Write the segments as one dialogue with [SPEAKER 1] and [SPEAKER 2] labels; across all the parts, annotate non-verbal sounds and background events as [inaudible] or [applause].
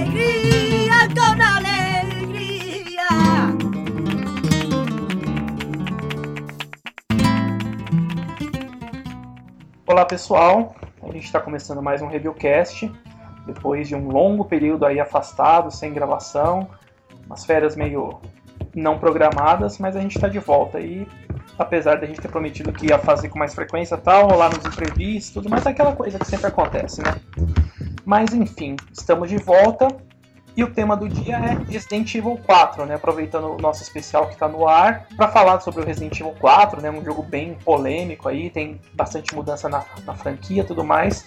[SPEAKER 1] alegría, con alegría.
[SPEAKER 2] Olá pessoal, a gente está começando mais um Reviewcast, depois de um longo período aí afastado, sem gravação, umas férias meio não programadas, mas a gente está de volta e apesar da gente ter prometido que ia fazer com mais frequência tal, rolar nos imprevistos, tudo, mas é aquela coisa que sempre acontece, né? Mas enfim, estamos de volta e o tema do dia é Resident Evil 4, né? Aproveitando o nosso especial que está no ar para falar sobre o Resident Evil 4, né? Um jogo bem polêmico aí, tem bastante mudança na, na franquia, tudo mais.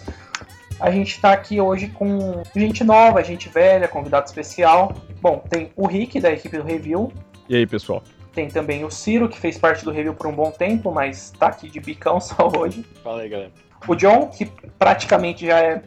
[SPEAKER 2] A gente está aqui hoje com gente nova, gente velha, convidado especial. Bom, tem o Rick da equipe do Review.
[SPEAKER 3] E aí, pessoal?
[SPEAKER 2] Tem também o Ciro, que fez parte do Review por um bom tempo, mas está aqui de bicão [laughs] só hoje.
[SPEAKER 3] Fala aí, galera.
[SPEAKER 2] O John, que praticamente já é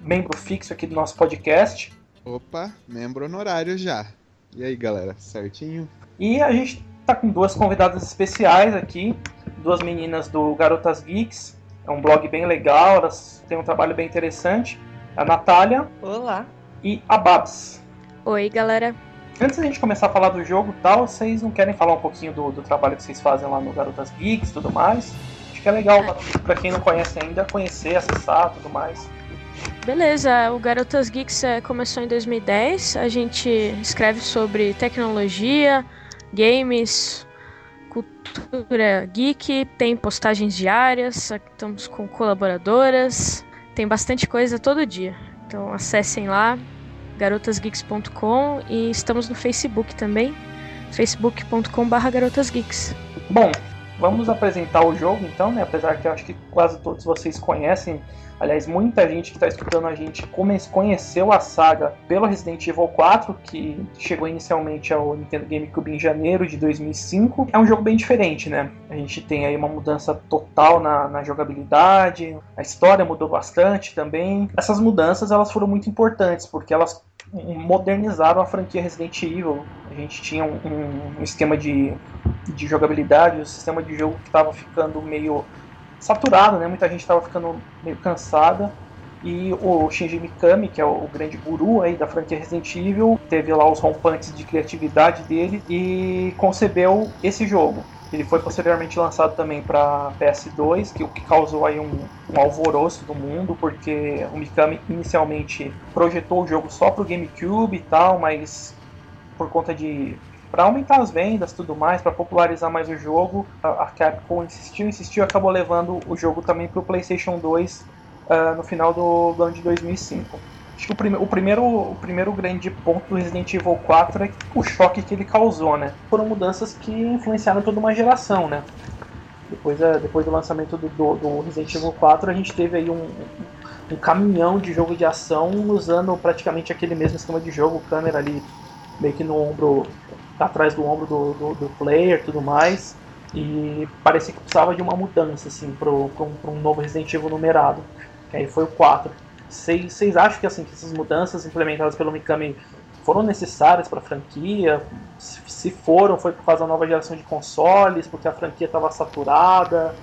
[SPEAKER 2] membro fixo aqui do nosso podcast.
[SPEAKER 4] Opa, membro honorário já. E aí, galera, certinho?
[SPEAKER 2] E a gente tá com duas convidadas especiais aqui, duas meninas do Garotas Geeks. É um blog bem legal, elas têm um trabalho bem interessante. A Natália
[SPEAKER 5] Olá.
[SPEAKER 2] e a Babs.
[SPEAKER 5] Oi, galera.
[SPEAKER 2] Antes da gente começar a falar do jogo e tal, vocês não querem falar um pouquinho do, do trabalho que vocês fazem lá no Garotas Geeks e tudo mais? Acho que é legal pra quem não conhece ainda, conhecer, acessar tudo mais.
[SPEAKER 5] Beleza, o Garotas Geeks eh, começou em 2010. A gente escreve sobre tecnologia, games, cultura geek, tem postagens diárias, estamos com colaboradoras, tem bastante coisa todo dia. Então acessem lá, garotasgeeks.com e estamos no Facebook também, facebook.com.br garotasgeeks.
[SPEAKER 2] Bom, vamos apresentar o jogo então, né? Apesar que eu acho que quase todos vocês conhecem. Aliás, muita gente que está escutando a gente conheceu a saga pelo Resident Evil 4, que chegou inicialmente ao Nintendo GameCube em janeiro de 2005. É um jogo bem diferente, né? A gente tem aí uma mudança total na, na jogabilidade, a história mudou bastante também. Essas mudanças elas foram muito importantes, porque elas modernizaram a franquia Resident Evil. A gente tinha um, um- esquema de, de jogabilidade, um sistema de jogo que estava ficando meio saturado, né? Muita gente estava ficando meio cansada. E o Shinji Mikami, que é o grande guru aí da franquia Resident Evil, teve lá os rompantes de criatividade dele e concebeu esse jogo. Ele foi posteriormente lançado também para PS2, que o que causou aí um, um alvoroço do mundo, porque o Mikami inicialmente projetou o jogo só para o GameCube e tal, mas por conta de para aumentar as vendas, tudo mais, para popularizar mais o jogo, a, Capcom insistiu, insistiu, acabou levando o jogo também para o PlayStation 2 ah, no final do, do ano de 2005. Acho que o, prime o, primeiro, o primeiro grande ponto do Resident Evil 4 é o choque que ele causou, né? Foram mudanças que influenciaram toda uma geração, né? Depois, ah, depois do lançamento do, do, do Resident Evil 4, a gente teve aí um, um caminhão de jogo de ação usando praticamente aquele mesmo esquema de jogo, câmera ali meio que no ombro, atrás do ombro do, do, do player tudo mais. E parecia que precisava de uma mudança, assim, para um novo Resident Evil numerado. Que aí foi o 4. Vocês acham que, assim, que essas mudanças implementadas pelo Mikami foram necessárias para a franquia? Se se foram, foi por causa da nova geração de consoles, porque a franquia estava saturada,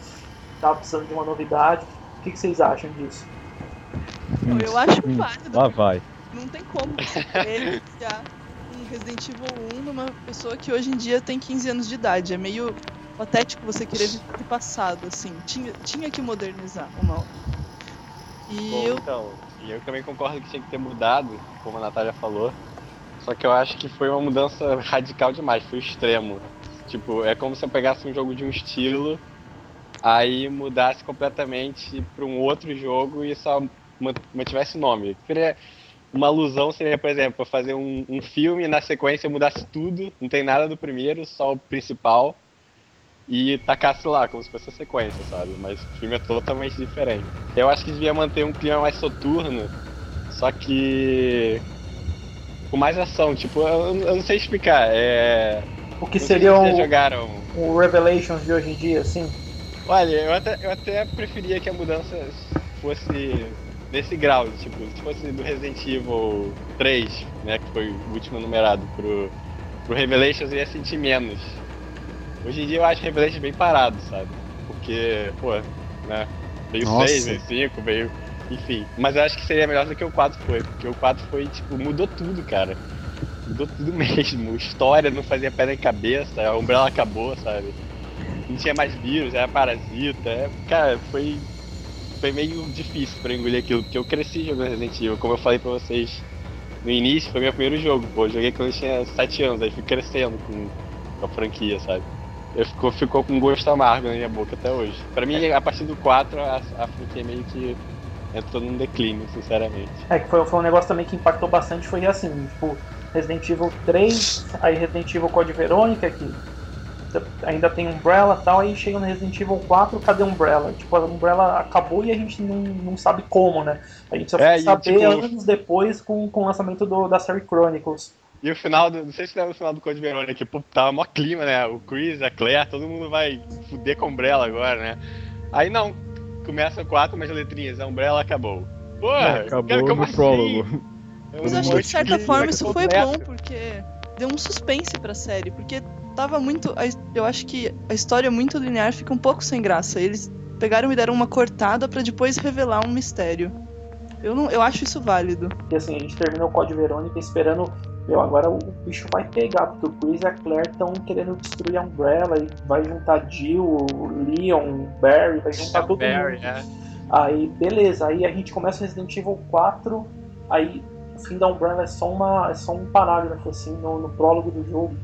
[SPEAKER 2] estava precisando de uma novidade? O que, vocês acham disso?
[SPEAKER 6] Eu acho
[SPEAKER 3] Hum,
[SPEAKER 6] válido.
[SPEAKER 3] Lá vai.
[SPEAKER 6] Não tem como ele um Resident Evil 1 numa pessoa que hoje em dia tem 15 anos de idade. É meio patético você querer viver do passado, assim. Tinha, tinha que modernizar o mal. E
[SPEAKER 7] Bom,
[SPEAKER 6] eu.
[SPEAKER 7] então, eu também concordo que tinha que ter mudado, como a Natália falou. Só que eu acho que foi uma mudança radical demais, foi extremo. Tipo, é como se eu pegasse um jogo de um estilo, aí mudasse completamente para um outro jogo e só man- mantivesse o nome. Seria uma alusão seria, por exemplo, fazer um, um filme e na sequência mudasse tudo, não tem nada do primeiro, só o principal, e tacasse lá, como se fosse a sequência, sabe? Mas o filme é totalmente diferente. Eu acho que devia manter um clima mais soturno, só que com mais ação, tipo, eu, eu não sei explicar, é...
[SPEAKER 2] O que
[SPEAKER 7] não sei
[SPEAKER 2] seria
[SPEAKER 7] se jogaram
[SPEAKER 2] o Revelations de hoje em dia, assim?
[SPEAKER 7] Olha, eu até, eu até preferia que a mudança fosse nesse grau, tipo, se fosse do Resident Evil 3, né, que foi o último numerado, pro, pro Revelations eu ia sentir menos. Hoje em dia eu acho Revelations bem parado, sabe? Porque, pô, né, veio
[SPEAKER 4] Nossa.
[SPEAKER 7] 6, veio 5, veio Enfim, mas eu acho que seria melhor do que o 4 foi, porque o 4 foi, tipo, mudou tudo, cara. Mudou tudo [laughs] mesmo. História não fazia pé nem cabeça, a Umbrella acabou, sabe? Não tinha mais vírus, era parasita. É, cara, foi. Foi meio difícil pra engolir aquilo, porque eu cresci jogando Resident Evil, como eu falei pra vocês no início, foi meu primeiro jogo, pô. Eu joguei quando eu tinha 7 anos, aí fui crescendo com a franquia, sabe? Eu ficou, ficou com gosto amargo na minha boca até hoje. Pra mim, a partir do 4, a, a franquia meio que entrou num declínio, sinceramente.
[SPEAKER 2] É, que foi, foi um negócio também que impactou bastante, foi assim, tipo, Resident Evil 3, aí Resident Evil Code Verônica, que ainda tem Umbrella e tal, aí chega no Resident Evil 4, cadê Umbrella? Tipo, a Umbrella acabou e a gente não, não sabe como, né? A gente só
[SPEAKER 7] É,
[SPEAKER 2] saber
[SPEAKER 7] tipo-
[SPEAKER 2] anos depois com, com o lançamento do, da série Chronicles.
[SPEAKER 7] E o final, do, não sei se lembra o final do Code Verônica, que pô, tava mó clima, né? O Chris, a Claire, todo mundo vai fuder com a Umbrella agora, né? Aí não, começa o 4, mas letrinhas, a Umbrella acabou. Porra,
[SPEAKER 3] Acabou
[SPEAKER 7] cara, como
[SPEAKER 3] no
[SPEAKER 7] assim?
[SPEAKER 3] prólogo.
[SPEAKER 7] É um
[SPEAKER 6] Mas eu acho que de certa forma isso foi bom, porque deu um suspense pra série. Porque tava muito. Eu acho que a história muito linear fica um pouco sem graça. Eles pegaram e deram uma cortada pra depois revelar um mistério. Eu, não, eu acho isso válido.
[SPEAKER 2] E assim, a gente terminou o Code Verônica esperando, meu, agora o bicho vai pegar, porque o Chris e a Claire estão querendo destruir a Umbrella e vai juntar Jill, o Leon, o Barry, vai juntar todo
[SPEAKER 7] Barry,
[SPEAKER 2] mundo.
[SPEAKER 7] né?
[SPEAKER 2] Aí, beleza, aí a gente começa o Resident Evil 4, aí o fim da Umbrella é só, uma, é só um parágrafo, assim, no, no prólogo do jogo.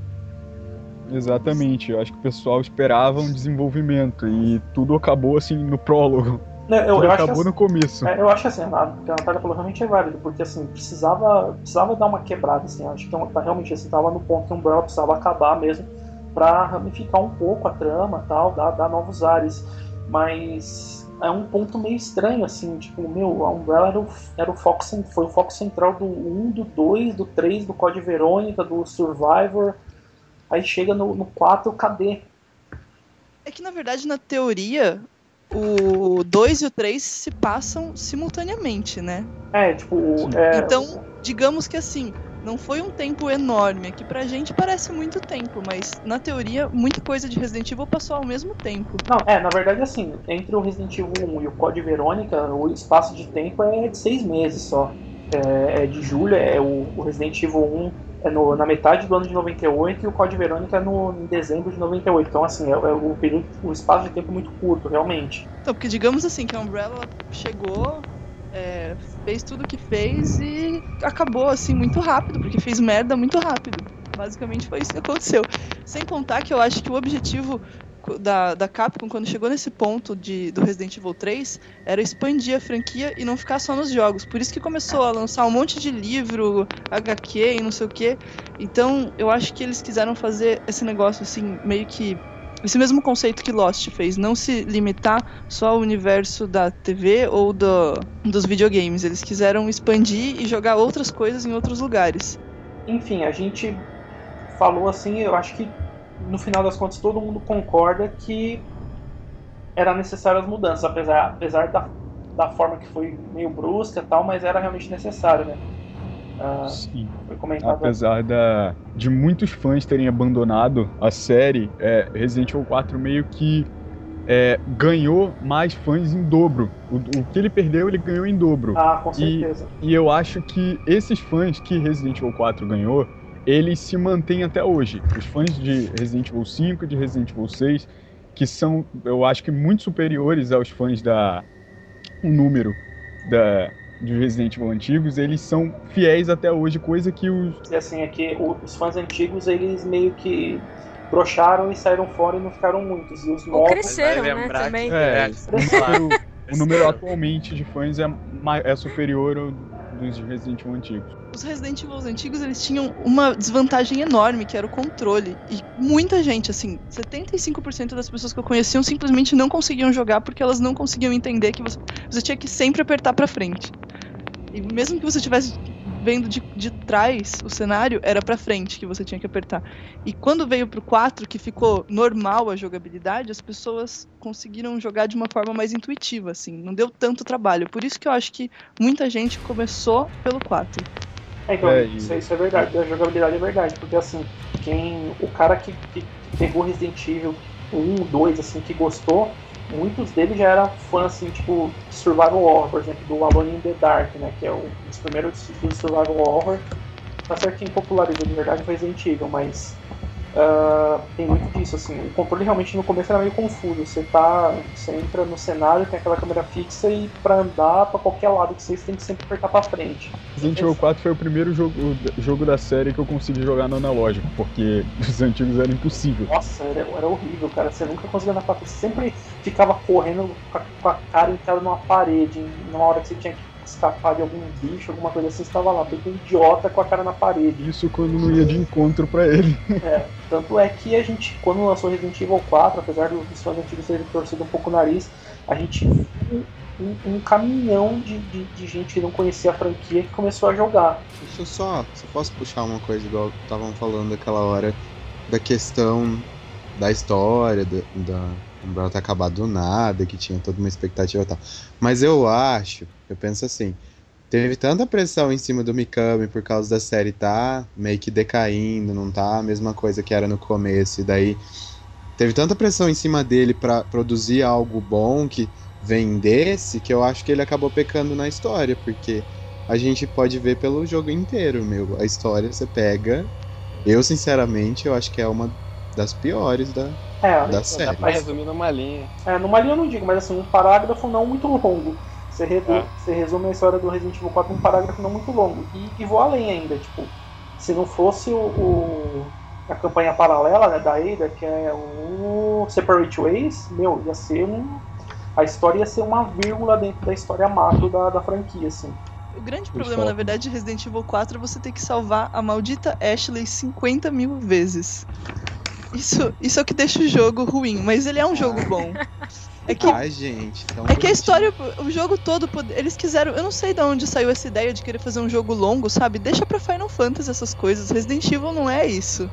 [SPEAKER 3] Exatamente, eu acho que o pessoal esperava um desenvolvimento e tudo acabou assim no prólogo.
[SPEAKER 2] Eu, eu acho
[SPEAKER 3] acabou
[SPEAKER 2] assim,
[SPEAKER 3] no começo.
[SPEAKER 2] é, eu acho assim, a, o que a Natália falou realmente é válido, porque assim, precisava, precisava dar uma quebrada, assim, acho que tá, realmente assim, tava no ponto que a Umbrella precisava acabar mesmo pra ramificar um pouco a trama tal, dar, dar novos ares. Mas é um ponto meio estranho, assim, tipo, meu, a Umbrella era o, era o foco, foi o foco central do 1, do 2, do 3, do Code Verônica, do Survivor. Aí chega no, no 4, cadê?
[SPEAKER 6] É que na verdade, na teoria, o 2 e o 3 se passam simultaneamente, né?
[SPEAKER 2] É, tipo, é,
[SPEAKER 6] Então, digamos que assim, não foi um tempo enorme, é que pra gente parece muito tempo, mas na teoria, muita coisa de Resident Evil passou ao mesmo tempo.
[SPEAKER 2] Não, é, na verdade, assim, entre o Resident Evil 1 e o Code Verônica, o espaço de tempo é de seis meses só. É, é de julho, é o, o Resident Evil 1 é no- na metade do ano de 98 e o Code Verônica é no, em dezembro de 98. Então, assim, é, é o período, o espaço de tempo muito curto, realmente.
[SPEAKER 6] Então, porque digamos assim, que a Umbrella chegou, é, fez tudo o que fez e acabou assim muito rápido, porque fez merda muito rápido. Basicamente foi isso que aconteceu. Sem contar que eu acho que o objetivo da, da Capcom, quando chegou nesse ponto de, do Resident Evil 3, era expandir a franquia e não ficar só nos jogos. Por isso que começou a lançar um monte de livro, HQ e não sei o que. Então, eu acho que eles quiseram fazer esse negócio assim, meio que esse mesmo conceito que Lost fez, não se limitar só ao universo da TV ou do, dos videogames. Eles quiseram expandir e jogar outras coisas em outros lugares.
[SPEAKER 2] Enfim, a gente falou assim, eu acho que no final das contas todo mundo concorda que era necessário as mudanças, apesar, apesar da, da forma que foi meio brusca e tal, mas era realmente necessário, né? Ah,
[SPEAKER 3] Sim. Apesar da, de muitos fãs terem abandonado a série, é, Resident Evil 4 meio que é, ganhou mais fãs em dobro. O, o que ele perdeu, ele ganhou em dobro.
[SPEAKER 2] Ah, com
[SPEAKER 3] E-
[SPEAKER 2] certeza.
[SPEAKER 3] E eu acho que esses fãs que Resident Evil 4 ganhou, eles se mantêm até hoje. Os fãs de Resident Evil 5, de Resident Evil 6, que são, eu acho que muito superiores aos fãs da o número da de Resident Evil antigos, eles são fiéis até hoje, coisa que os
[SPEAKER 2] E assim, é que os fãs antigos, eles meio que brocharam e saíram fora e não ficaram muitos. E os
[SPEAKER 5] Ou
[SPEAKER 2] novos.
[SPEAKER 5] cresceram,
[SPEAKER 7] vai
[SPEAKER 5] né,
[SPEAKER 7] lembrar
[SPEAKER 5] também.
[SPEAKER 3] É,
[SPEAKER 7] Claro.
[SPEAKER 3] o número atualmente de fãs é, é superior ao dos de Resident Evil antigos.
[SPEAKER 6] Os Resident Evil antigos, eles tinham uma desvantagem enorme, que era o controle. E muita gente, assim, 75% das pessoas que eu conheciam simplesmente não conseguiam jogar porque elas não conseguiam entender que você, você tinha que sempre apertar pra frente. E mesmo que você estivesse vendo de, de trás o cenário, era pra frente que você tinha que apertar. E quando veio pro 4, que ficou normal a jogabilidade, as pessoas conseguiram jogar de uma forma mais intuitiva, assim, não deu tanto trabalho. Por isso que eu acho que muita gente começou pelo 4.
[SPEAKER 2] É, então,
[SPEAKER 3] É,
[SPEAKER 2] isso, isso é verdade, a jogabilidade é verdade, porque assim, quem. O cara que, que pegou Resident Evil 1, 2, assim, que gostou, muitos deles já eram fãs, assim, tipo, de Survival Horror, por exemplo, do Alone in the Dark, né? Que é dos primeiros títulos de Survival Horror. Tá certo que popularizou de verdade foi Resident Evil, mas Uh, tem muito disso, assim. O controle realmente no começo era meio confuso. Você tá. Você entra no cenário, tem aquela câmera fixa e pra andar pra qualquer lado que você tem que sempre apertar pra frente.
[SPEAKER 3] Resident Evil 4 foi o primeiro jogo, jogo da série que eu consegui jogar no analógico, porque [laughs] os antigos eram impossível.
[SPEAKER 2] Nossa, era, era horrível, cara. Você nunca conseguia andar pra frente. Você sempre ficava correndo com a, com a cara entrada numa parede, numa hora que você tinha que escapar de algum bicho, alguma coisa assim, estava lá, feito um idiota com a cara na parede.
[SPEAKER 3] Isso quando não ia de encontro para ele.
[SPEAKER 2] É, tanto é que a gente, quando lançou Resident Evil 4, apesar dos fãs antigos terem torcido um pouco o nariz, a gente um, um, um caminhão de, de, de, gente que não conhecia a franquia que começou a jogar.
[SPEAKER 4] Deixa eu só, se posso puxar uma coisa igual estavam falando aquela hora da questão da história, da, da Umbrella ter acabado do nada, que tinha toda uma expectativa e tal. Mas eu acho, eu penso assim, teve tanta pressão em cima do Mikami por causa da série tá meio que decaindo, não tá a mesma coisa que era no começo, e daí teve tanta pressão em cima dele para produzir algo bom que vendesse, que eu acho que ele acabou pecando na história, porque a gente pode ver pelo jogo inteiro, meu, a história você pega, eu sinceramente, eu acho que é uma das piores da, é, da série. Dá
[SPEAKER 7] pra resumir numa linha.
[SPEAKER 2] É, numa linha eu não digo, mas assim, um parágrafo não muito longo. Você, redu... é. você resume a história do Resident Evil 4 num parágrafo não muito longo. E, e vou além ainda, tipo, se não fosse o, o a campanha paralela né, da Ada, que é o Separate Ways, meu, ia ser um. A história ia ser uma vírgula dentro da história macro da, da franquia, assim.
[SPEAKER 6] O grande problema, na verdade, de Resident Evil 4 é você ter que salvar a maldita Ashley 50 mil vezes. Isso, isso é o que deixa o jogo ruim, mas ele é um jogo bom.
[SPEAKER 4] É que, Ai, gente,
[SPEAKER 6] é que a história, o jogo todo, eles quiseram. Eu não sei de onde saiu essa ideia de querer fazer um jogo longo, sabe? Deixa pra Final Fantasy essas coisas. Resident Evil não é isso.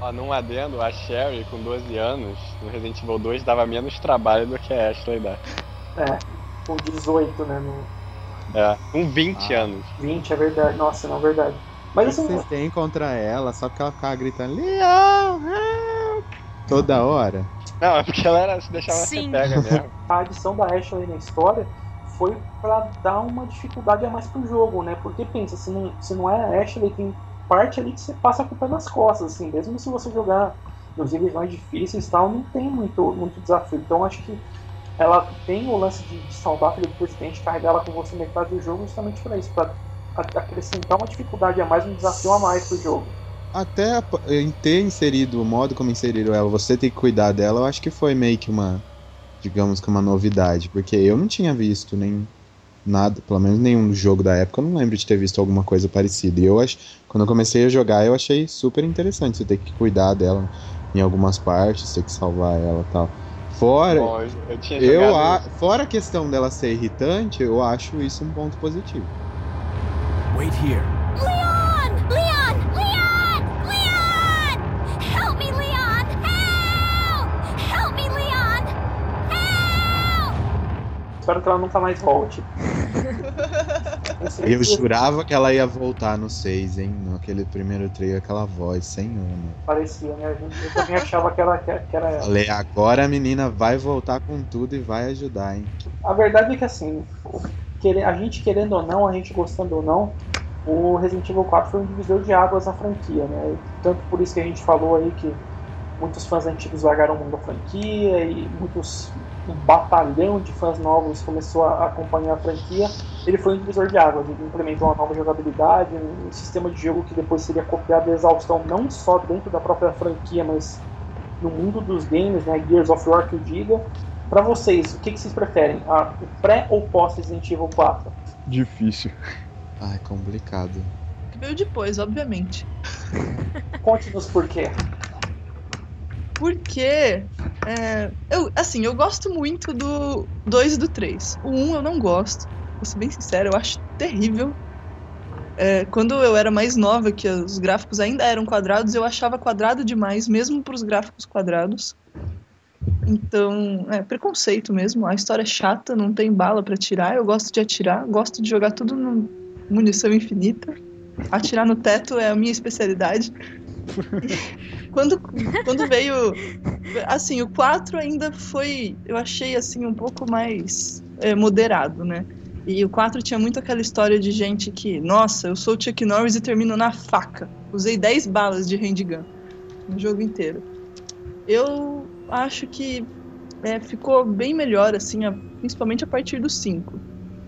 [SPEAKER 7] Ó, num adendo, a Sherry, com 12 anos, no Resident Evil 2, dava menos trabalho do que a Ashley dá.
[SPEAKER 2] É, com 18, né? No...
[SPEAKER 7] É, com 20 ah. anos.
[SPEAKER 2] 20, é verdade. Nossa, não é verdade. Mas
[SPEAKER 4] assim. Vocês têm contra ela só porque ela ficava gritando Leon, help! Toda hora.
[SPEAKER 7] Não, é porque ela era, se deixava
[SPEAKER 5] Sim.
[SPEAKER 7] ser pega mesmo.
[SPEAKER 2] A adição da Ashley na história foi para dar uma dificuldade a mais pro jogo, né? Porque pensa, se não, se não é a Ashley, tem parte ali que você passa com o pé nas costas, assim, mesmo se você jogar nos níveis mais difíceis e tal, não tem muito, muito desafio. Então acho que ela tem o lance de, de salvar aquele presidente, carregar ela com você metade do jogo justamente para isso, para acrescentar uma dificuldade a mais, um desafio a mais pro jogo.
[SPEAKER 4] Até em ter inserido o modo como inseriram ela, você ter que cuidar dela, eu acho que foi meio que uma, digamos que uma novidade, porque eu não tinha visto nem nada, pelo menos nenhum jogo da época, eu não lembro de ter visto alguma coisa parecida. E eu acho, quando eu comecei a jogar, eu achei super interessante você ter que cuidar dela em algumas partes, ter que salvar ela e tal. Fora, Bom, eu, eu a, fora a questão dela ser irritante, eu acho isso um ponto positivo. Wait here.
[SPEAKER 2] Espero que ela nunca mais volte.
[SPEAKER 4] Eu jurava que ela ia voltar no 6, hein? Naquele primeiro trailer, aquela voz, senhor. Né?
[SPEAKER 2] Parecia, né? Eu também achava que, ela, que era ela.
[SPEAKER 4] Falei, agora a menina vai voltar com tudo e vai ajudar, hein?
[SPEAKER 2] A verdade é que assim, a gente querendo ou não, a gente gostando ou não, o Resident Evil 4 foi um divisor de águas na franquia, né? Tanto por isso que a gente falou aí que muitos fãs antigos largaram o mundo da franquia e muitos um batalhão de fãs novos começou a acompanhar a franquia. Ele foi um divisor de águas, ele implementou uma nova jogabilidade, um sistema de jogo que depois seria copiado a exaustão não só dentro da própria franquia, mas no mundo dos games, né? Gears of War que eu diga. Para vocês, o que, que vocês preferem? A, o pré ou pós Resident Evil 4?
[SPEAKER 3] Difícil.
[SPEAKER 4] Ai, complicado.
[SPEAKER 6] Veio depois, obviamente.
[SPEAKER 2] Conte-nos por quê.
[SPEAKER 6] Porque, é, eu, assim, eu gosto muito do 2 e do 3. O 1 um eu não gosto, vou ser bem sincero, eu acho terrível. É, quando eu era mais nova, que os gráficos ainda eram quadrados, eu achava quadrado demais, mesmo para os gráficos quadrados. Então, é preconceito mesmo. A história é chata, não tem bala para tirar. Eu gosto de atirar, gosto de jogar tudo no munição infinita. Atirar no teto é a minha especialidade. [laughs] quando, quando veio. Assim, o 4 ainda foi. Eu achei assim um pouco mais é, moderado, né? E o 4 tinha muito aquela história de gente que, nossa, eu sou o Chuck Norris e termino na faca. Usei 10 balas de handgun no jogo inteiro. Eu acho que é, ficou bem melhor, assim, a, principalmente a partir do 5.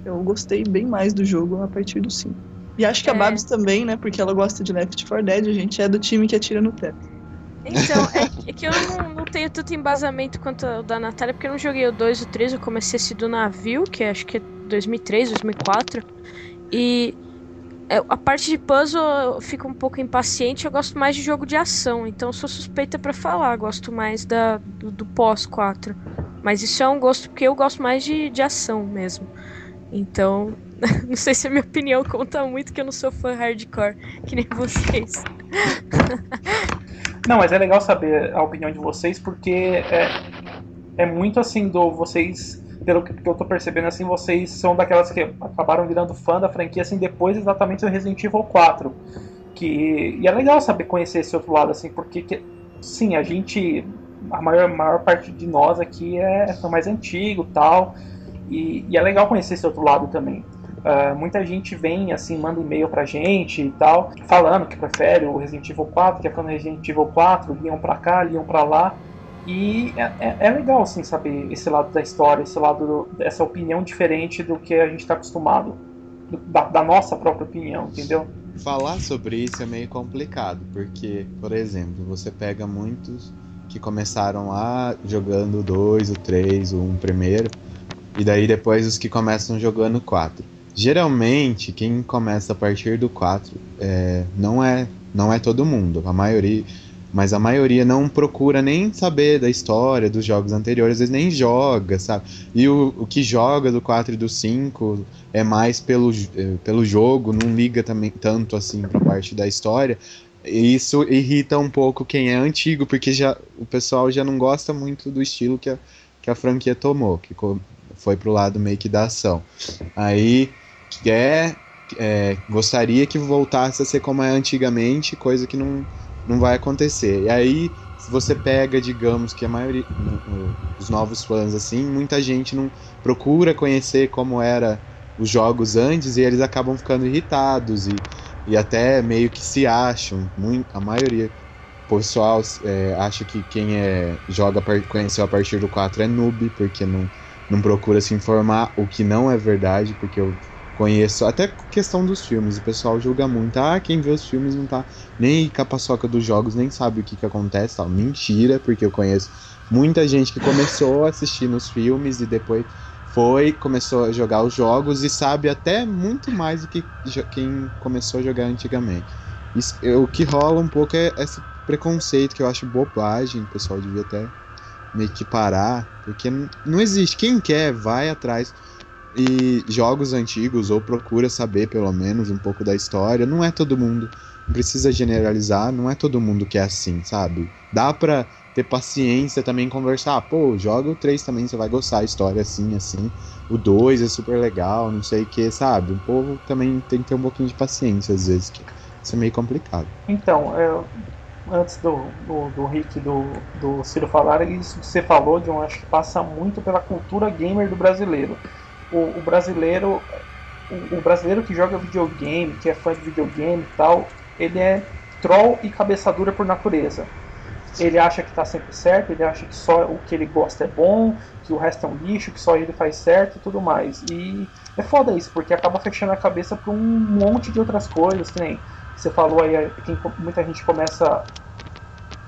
[SPEAKER 6] Eu gostei bem mais do jogo a partir do 5. E acho que a
[SPEAKER 5] É.
[SPEAKER 6] Babs também, né? Porque ela gosta de Left 4 Dead, a gente é do time que atira no teto.
[SPEAKER 5] Então, é, [laughs] é que eu não, não tenho tanto embasamento quanto o da Natália, porque eu não joguei o 2 e o 3, eu comecei esse do navio, que acho que é 2003, 2004. E é, a parte de puzzle eu fico um pouco impaciente, eu gosto mais de jogo de ação, então eu sou suspeita pra falar, gosto mais da, do, do pós 4. Mas isso é um gosto porque eu gosto mais de, de ação mesmo. Então, [laughs] não sei se a minha opinião conta muito, que eu não sou fã hardcore, que nem vocês.
[SPEAKER 2] Não, mas é legal saber a opinião de vocês, porque é, é muito assim do vocês, pelo que eu tô percebendo assim, vocês são daquelas que acabaram virando fã da franquia assim depois exatamente do Resident Evil 4. Que e é legal saber conhecer esse outro lado assim, porque que- sim, a gente a maior, maior parte de nós aqui é fã mais antigo, tal. E, e é legal conhecer esse outro lado também. Ah, muita gente vem, assim, manda e-mail pra gente e tal, falando que prefere o Resident Evil 4, que é fã do Resident Evil 4, liam pra cá, liam pra lá. E é, é- é legal, assim, saber esse lado da história, esse lado, do- dessa opinião diferente do que a gente tá acostumado, do- da, da nossa própria opinião, entendeu?
[SPEAKER 4] Falar sobre isso é meio complicado, porque, por exemplo, você pega muitos que começaram lá jogando o 2, o 3, o 1 primeiro, e daí depois os que começam jogando o 4. Geralmente, quem começa a partir do 4 é, não, é, não é todo mundo, a maioria. Mas a maioria não procura nem saber da história dos jogos anteriores, às vezes nem joga, sabe? E o, o que joga do 4 e do 5 é mais pelo, eh, pelo jogo, não liga também tanto assim pra parte da história. E isso irrita um pouco quem é antigo, porque já o pessoal já não gosta muito do estilo que a, que a franquia tomou, que foi pro lado meio que da ação. Aí quer, é, gostaria que voltasse a ser como é antigamente, coisa que não, não vai acontecer. E aí, se você pega, digamos que a maioria dos novos fãs, assim, muita gente não procura conhecer como era os jogos antes e eles acabam ficando irritados e, e até meio que se acham, muito, a maioria pessoal é, acha que quem é, joga, conheceu a partir do 4 é noob, porque não, não procura se informar, o que não é verdade, porque eu conheço, até questão dos filmes, o pessoal julga muito, ah, quem vê os filmes não tá nem com a paçoca dos jogos, nem sabe o que que acontece, tal. Mentira, porque eu conheço muita gente que começou a assistir nos filmes e depois foi, começou a jogar os jogos e sabe até muito mais do que quem começou a jogar antigamente. Isso, o que rola um pouco é esse preconceito que eu acho bobagem, o pessoal devia até meio que parar, porque não existe. Quem quer, vai atrás e jogos antigos ou procura saber pelo menos um pouco da história. Não é todo mundo, precisa generalizar, não é todo mundo que é assim, sabe? Dá pra ter paciência também conversar, ah, pô, joga o 3 também, você vai gostar, a história assim, assim. O 2 é super legal, não sei o que, sabe? O povo também tem que ter um pouquinho de paciência às vezes, que isso é meio complicado.
[SPEAKER 2] Então, é, antes do, do, do Rick e do, do Ciro falarem, isso que você falou, John, acho que passa muito pela cultura gamer do brasileiro. O, o brasileiro, o, o brasileiro que joga videogame, que é fã de videogame e tal, ele é troll e cabeça dura por natureza. Ele acha que tá sempre certo, ele acha que só o que ele gosta é bom, que o resto é um lixo, que só ele faz certo e tudo mais. E é foda isso, porque acaba fechando a cabeça pra um monte de outras coisas, que nem você falou aí, quem, muita gente começa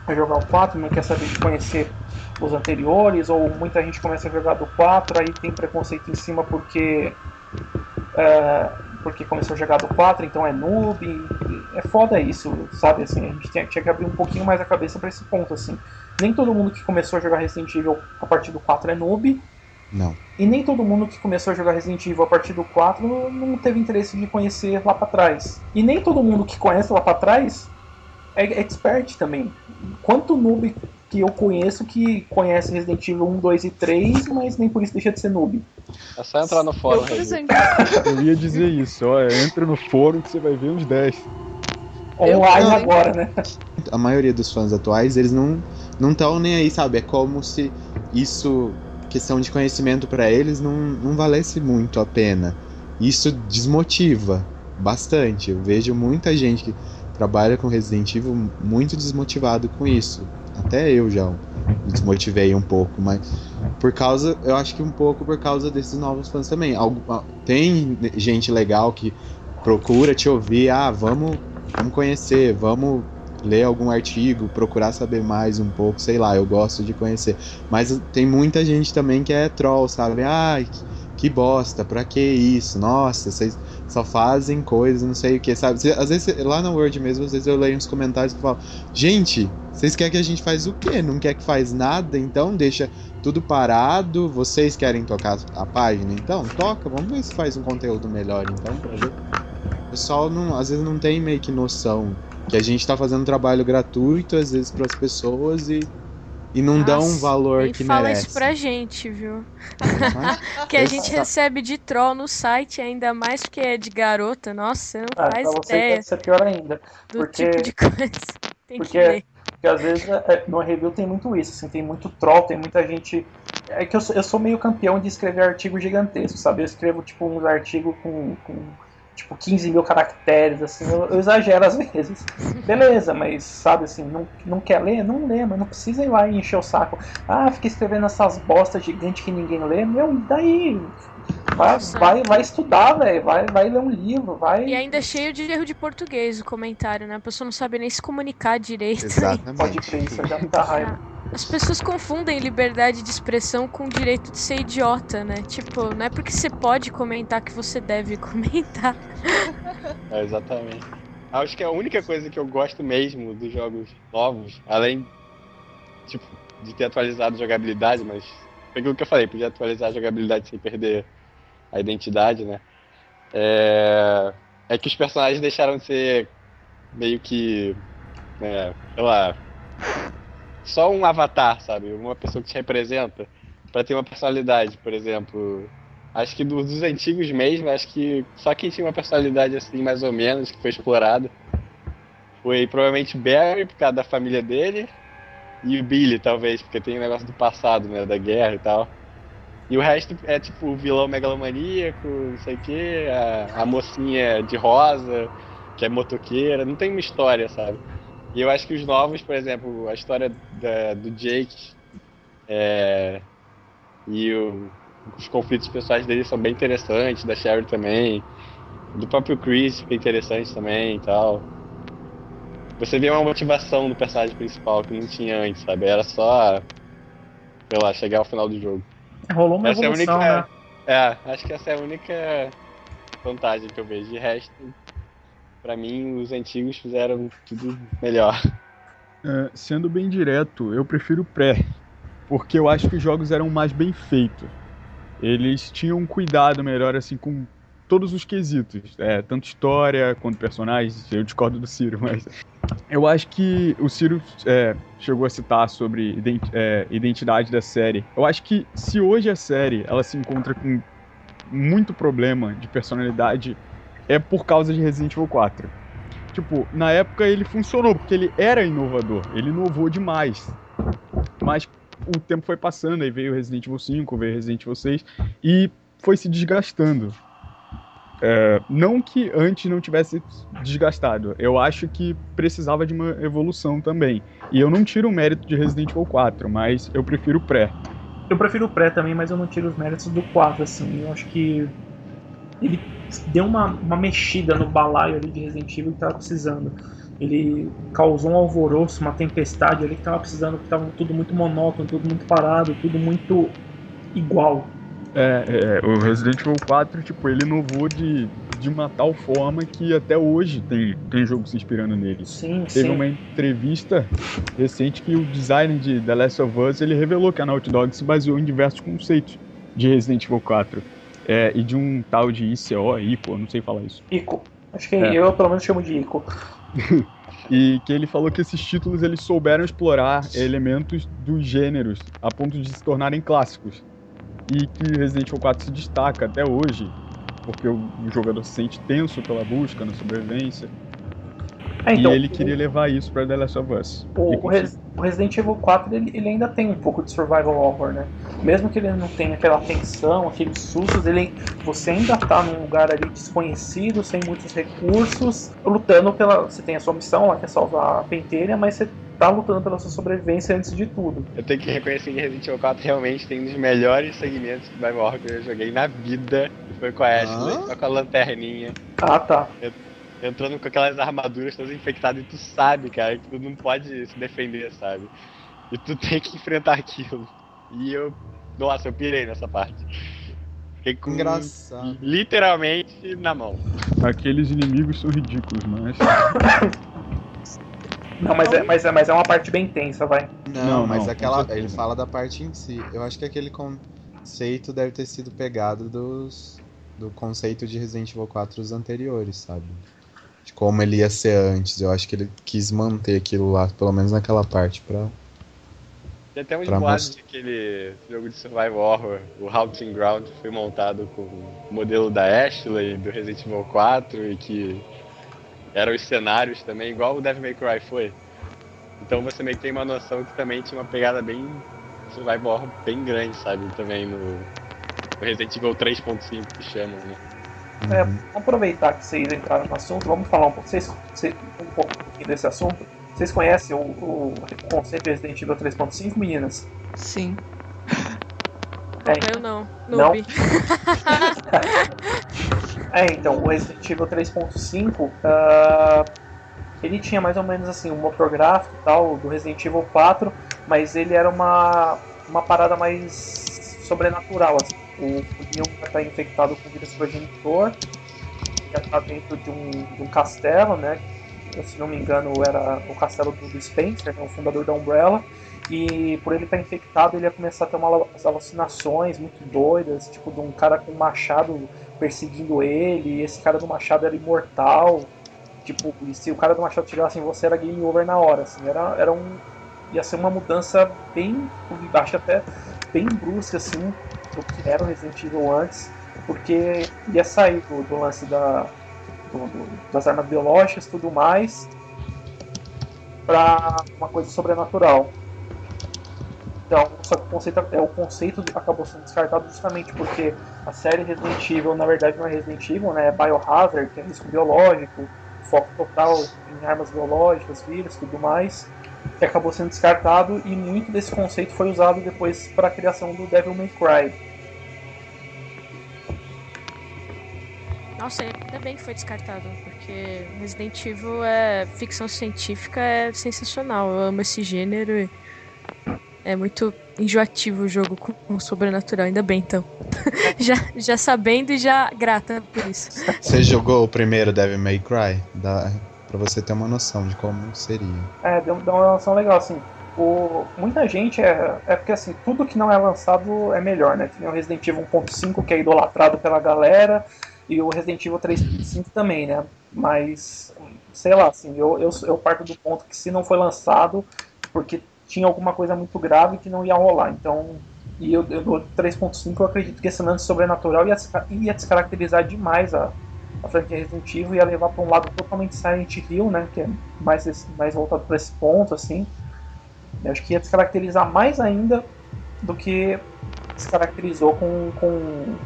[SPEAKER 2] a jogar o 4, não quer saber de conhecer os anteriores, ou muita gente começa a jogar do 4, aí tem preconceito em cima porque é, porque começou a jogar do 4, então é noob. É foda isso, sabe? Assim, a gente tinha, tinha que abrir um pouquinho mais a cabeça pra esse ponto, assim. Nem todo mundo que começou a jogar Resident Evil a partir do 4 é noob,
[SPEAKER 4] Não.
[SPEAKER 2] e nem todo mundo que começou a jogar Resident Evil a partir do 4 não, teve interesse de conhecer lá pra trás. E nem todo mundo que conhece lá pra trás é expert também. Quanto noob que eu conheço que conhece Resident Evil 1, 2 e 3, mas nem por isso deixa de ser noob.
[SPEAKER 7] É só entrar no fórum,
[SPEAKER 6] Eu,
[SPEAKER 3] Eu ia dizer isso, ó, entra no fórum que você vai ver uns 10.
[SPEAKER 6] Eu
[SPEAKER 2] Online
[SPEAKER 6] também.
[SPEAKER 2] agora, né?
[SPEAKER 4] a maioria dos fãs atuais, eles não não estão nem aí, sabe? É como se isso, questão de conhecimento para eles, não, não valesse muito a pena. Isso desmotiva bastante. Eu vejo muita gente que trabalha com Resident Evil muito desmotivado com isso. Até eu já me desmotivei um pouco, mas por causa, eu acho que um pouco por causa desses novos fãs também. Tem gente legal que procura te ouvir, ah, vamos, vamos conhecer, vamos ler algum artigo, procurar saber mais um pouco, sei lá, eu gosto de conhecer. Mas tem muita gente também que é troll, sabe? Ai, que bosta, pra que isso? Nossa, vocês só fazem coisas, não sei o que, sabe? Às vezes, lá na Word mesmo, às vezes eu leio uns comentários que falam, gente, vocês querem que a gente faz o quê? Não quer que faz nada? Então deixa tudo parado, vocês querem tocar a página? Então, toca, vamos ver se faz um conteúdo melhor, então, pra ver. O pessoal não, às vezes não tem meio que noção que a gente tá fazendo trabalho gratuito, às vezes, para as pessoas e, e não Nossa, dão um valor que
[SPEAKER 5] fala
[SPEAKER 4] merece.
[SPEAKER 5] isso pra gente, viu? [laughs] que a gente recebe de troll no site, ainda mais que é de garota. Nossa, você não ah, faz pra você ideia.
[SPEAKER 2] Isso é pior ainda.
[SPEAKER 5] Do
[SPEAKER 2] porque,
[SPEAKER 5] tipo de [laughs] coisa. Tem
[SPEAKER 2] porque,
[SPEAKER 5] que ver.
[SPEAKER 2] Porque às vezes é, no review tem muito isso, assim, tem muito troll, tem muita gente. É que eu sou, eu sou meio campeão de escrever artigos gigantescos, sabe? Eu escrevo tipo uns artigos com, com tipo 15 mil caracteres, assim, eu, eu, exagero às [laughs] vezes. Beleza, mas sabe assim, não, não quer ler? Não lê, mas não precisa ir lá e encher o saco. Ah, fica escrevendo essas bostas gigantes que ninguém lê. Meu, daí? Vai, vai, vai estudar, velho. Vai, vai ler um livro, vai.
[SPEAKER 5] E ainda é cheio de erro de português o comentário, né? A pessoa não sabe nem se comunicar direito.
[SPEAKER 4] Exatamente.
[SPEAKER 2] Pode crer, isso já me dá raiva.
[SPEAKER 5] As pessoas confundem liberdade de expressão com o direito de ser idiota, né? Tipo, não é porque você pode comentar que você deve [laughs] comentar.
[SPEAKER 7] É, exatamente. Acho que a única coisa que eu gosto mesmo dos jogos novos, além tipo, de ter atualizado a jogabilidade, mas foi aquilo que eu falei, podia atualizar a jogabilidade sem perder a identidade, né? É, é que os personagens deixaram de ser meio que. É, sei lá só um avatar, sabe? Uma pessoa que te representa para ter uma personalidade, por exemplo. Acho que dos, dos, antigos mesmo, acho que só quem tinha uma personalidade assim, mais ou menos, que foi explorada, foi provavelmente Barry, por causa da família dele, e o Billy, talvez, porque tem o negócio do passado, né, da guerra e tal. E o resto é tipo o vilão megalomaníaco, não sei o que, a, a mocinha de rosa, que é motoqueira, não tem uma história, sabe? E eu acho que os novos, por exemplo, a história da, do Jake é, e o, os conflitos pessoais dele são bem interessantes, da Sherry também, do próprio Chris fica interessante também e tal. Você vê uma motivação no personagem principal que não tinha antes, sabe? Era só, sei lá, chegar ao final do jogo.
[SPEAKER 2] Rolou uma essa evolução, é a única, né?
[SPEAKER 7] É, acho que essa é a única vantagem que eu vejo. De resto, para mim, os antigos fizeram tudo melhor.
[SPEAKER 3] É, sendo bem direto, eu prefiro pré, porque eu acho que os jogos eram mais bem feitos. Eles tinham um cuidado melhor assim com todos os quesitos, é, tanto história quanto personagens. Eu discordo do Ciro, [laughs] mas eu acho que o Ciro é, chegou a citar sobre ident é, identidade da série. Eu acho que se hoje a série ela se encontra com muito problema de personalidade é por causa de Resident Evil 4. Tipo, na época ele funcionou, porque ele era inovador, ele inovou demais. Mas o tempo foi passando, aí veio Resident Evil 5, veio Resident Evil 6, e foi se desgastando. É, não que antes não tivesse desgastado, eu acho que precisava de uma evolução também. E eu não tiro o mérito de Resident Evil 4, mas eu prefiro o pré.
[SPEAKER 2] Eu prefiro o pré também, mas eu não tiro os méritos do 4, assim. Eu acho que ele deu uma, uma mexida no balaio ali de Resident Evil que estava precisando. Ele causou um alvoroço, uma tempestade ali que estava precisando, que estava tudo muito monótono, tudo muito parado, tudo muito igual.
[SPEAKER 3] É, é, o Resident Evil 4, tipo, ele inovou de, de uma tal forma que até hoje tem, tem jogo se inspirando nele.
[SPEAKER 2] Sim,
[SPEAKER 3] Teve
[SPEAKER 2] sim.
[SPEAKER 3] uma entrevista recente que o designer de The Last of Us, ele revelou que a Naughty Dog se baseou em diversos conceitos de Resident Evil 4. É, e de um tal de ICO, ICO, não sei falar isso.
[SPEAKER 2] ICO. Acho que é. eu pelo menos chamo de ICO. [laughs]
[SPEAKER 3] e que ele falou que esses títulos eles souberam explorar elementos dos gêneros a ponto de se tornarem clássicos. E que Resident Evil 4 se destaca até hoje, porque o jogador se sente tenso pela busca, na sobrevivência.
[SPEAKER 2] É, então,
[SPEAKER 3] e ele queria levar isso pra The Last of Us.
[SPEAKER 2] O, o,
[SPEAKER 3] conseguiu.
[SPEAKER 2] Res- o Resident Evil 4 ele, ele ainda tem um pouco de survival horror, né? Mesmo que ele não tenha aquela tensão, aqueles sustos, ele, você ainda tá num lugar ali desconhecido, sem muitos recursos, lutando pela. Você tem a sua missão lá, que é salvar a pentelha, mas você tá lutando pela sua sobrevivência antes de tudo.
[SPEAKER 7] Eu tenho que reconhecer que Resident Evil 4 realmente tem um dos melhores segmentos de Survival Horror que eu joguei na vida. Foi com a Ashley,
[SPEAKER 4] Ah?
[SPEAKER 7] só com a lanterninha,
[SPEAKER 2] Ah, tá.
[SPEAKER 7] Entrando com aquelas armaduras todas infectadas e tu sabe, cara, que tu não pode se defender, sabe? E tu tem que enfrentar aquilo. E eu. Nossa, eu pirei nessa parte. Fiquei com.
[SPEAKER 4] Engraçado.
[SPEAKER 7] Literalmente na mão.
[SPEAKER 3] Aqueles inimigos são ridículos, mas.
[SPEAKER 2] Não, mas é, mas, é, mas é uma parte bem tensa, vai.
[SPEAKER 4] Não,
[SPEAKER 3] Não,
[SPEAKER 4] mas
[SPEAKER 3] não,
[SPEAKER 4] aquela. Ele fala da parte em si. Eu acho que aquele conceito deve ter sido pegado dos. Do conceito de Resident Evil 4 os anteriores, sabe? De como ele ia ser antes. Eu acho que ele quis manter aquilo lá, pelo menos naquela parte, pra.
[SPEAKER 7] Tem até
[SPEAKER 4] Pra
[SPEAKER 7] boatos de aquele jogo de survival horror, o Haunting Ground, foi montado com o modelo da Ashley, do Resident Evil 4, e que eram os cenários também, igual o Devil May Cry foi. Então você meio que tem uma noção que também tinha uma pegada bem survival horror bem grande, sabe? Também no, no Resident Evil 3.5 que chamam, né?
[SPEAKER 2] É, vamos aproveitar que vocês entraram no assunto, vamos falar um pouco, vocês, vocês- um pouco desse assunto. Vocês conhecem o, o conceito de Resident Evil 3.5, meninas?
[SPEAKER 6] Sim.
[SPEAKER 2] É,
[SPEAKER 5] Eu não.
[SPEAKER 2] Não? [laughs] É, então, o Resident Evil 3.5, ah, ele tinha mais ou menos assim, um motor gráfico e tal, do Resident Evil 4, mas ele era uma, uma parada mais sobrenatural, assim. O, o Leon já tá infectado com vírus progenitor, já tá dentro de um, de um castelo, né? Se não me engano, era o castelo do, Spencer, né, o fundador da Umbrella. E por ele estar infectado, ele ia começar a ter uma, umas alucinações muito doidas, tipo de um cara com um machado perseguindo ele, e esse cara do machado era imortal. Tipo, e se o cara do machado tirasse em você, era game over na hora, assim, era, era um. ia ser uma mudança bem. acho até bem brusca, assim, do que era o Resident Evil antes, porque ia sair do, do lance da, do- do- das armas biológicas tudo mais, pra uma coisa sobrenatural. Então, só que o conceito, é, o conceito acabou sendo descartado justamente porque a série Resident Evil, na verdade, não é Resident Evil, né? É Biohazard, que é risco biológico, foco total em armas biológicas, vírus tudo mais, que acabou sendo descartado e muito desse conceito foi usado depois para a criação do Devil May Cry.
[SPEAKER 5] Nossa, ainda bem que foi descartado, porque Resident Evil é ficção científica, é sensacional. Eu amo esse gênero e é muito enjoativo o jogo com, com sobrenatural, ainda bem então. [laughs] já, já sabendo e já grata por isso.
[SPEAKER 4] Você jogou o primeiro Devil May Cry? Dá pra você ter uma noção de como seria.
[SPEAKER 2] É, deu, deu uma relação legal, assim. O, muita gente é, é porque assim, tudo que não é lançado é melhor, né? Tem o Resident Evil 1.5 que é idolatrado pela galera e o Resident Evil 3.5 também, né? Mas, sei lá, assim, eu, eu, eu parto do ponto que se não foi lançado, porque tinha alguma coisa muito grave que não ia rolar. Então, e eu, eu, do 3.5 eu acredito que esse lance sobrenatural ia, ia descaracterizar demais a, a franquia Resident Evil, ia levar para um lado totalmente Silent Hill, né? Que é mais, esse- mais voltado para esse ponto, assim. Eu acho que ia descaracterizar mais ainda do que descaracterizou com, com,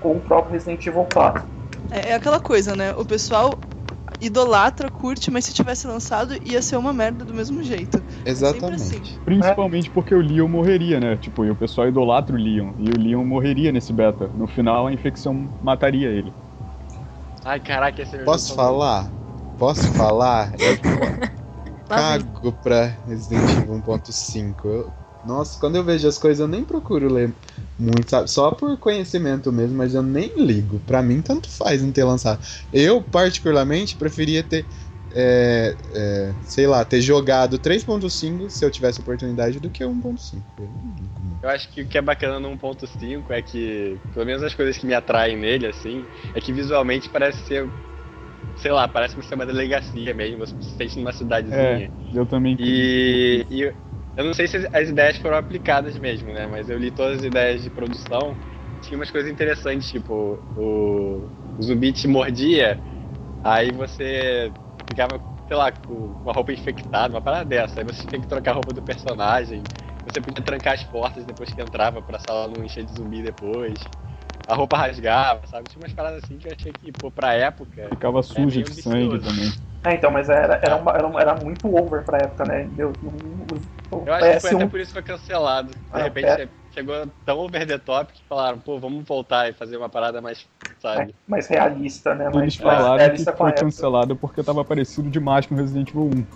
[SPEAKER 2] com o próprio Resident Evil 4.
[SPEAKER 6] É, é aquela coisa, né? O pessoal idolatra, curte, mas se tivesse lançado ia ser uma merda do mesmo jeito.
[SPEAKER 4] Exatamente.
[SPEAKER 6] assim.
[SPEAKER 3] Principalmente porque o Leon morreria, né? Tipo, e o pessoal idolatra o Leon. E o Leon morreria nesse beta. No final, a infecção mataria ele.
[SPEAKER 7] Ai, caraca, esse é
[SPEAKER 4] Posso falar? Posso falar? Eu [laughs] cago pra Resident Evil 1.5. Eu- Nossa, quando eu vejo as coisas eu nem procuro ler muito, sabe? Só por conhecimento mesmo, mas eu nem ligo. Pra mim, tanto faz não ter lançado. Eu, particularmente, preferia ter, é, é, sei lá, ter jogado 3.5 se eu tivesse oportunidade do que 1.5. Eu
[SPEAKER 7] acho que o que é bacana no 1.5 é que, pelo menos as coisas que me atraem nele, assim, é que visualmente parece ser, sei lá, parece ser uma delegacia mesmo, você se sente numa cidadezinha.
[SPEAKER 3] É, eu também.
[SPEAKER 7] E, e eu não sei se as ideias foram aplicadas mesmo, né? Mas eu li todas as ideias de produção. Tinha umas coisas interessantes, tipo, o, o zumbi te mordia, aí você ficava sei lá, com uma roupa infectada, uma parada dessa. Aí você tem que trocar a roupa do personagem. Você podia trancar as portas depois que entrava pra sala não encher de zumbi depois. A roupa rasgava, sabe? Tinha umas paradas assim que eu achei que, pô, pra época.
[SPEAKER 3] Ficava suja
[SPEAKER 7] meio
[SPEAKER 3] de sangue também.
[SPEAKER 2] É, então, mas era, era, uma- era, uma- era muito over pra época, né? Meu, o, o
[SPEAKER 7] Eu acho que foi até
[SPEAKER 2] PS1
[SPEAKER 7] por isso que foi cancelado. De
[SPEAKER 2] Ah,
[SPEAKER 7] repente
[SPEAKER 2] é.
[SPEAKER 7] chegou tão over the top que falaram, pô, vamos voltar e fazer uma parada mais, sabe?
[SPEAKER 2] mais realista, né?
[SPEAKER 3] Eles
[SPEAKER 2] Mais, mais
[SPEAKER 3] falaram que foi cancelado porque tava parecido demais com Resident Evil 1.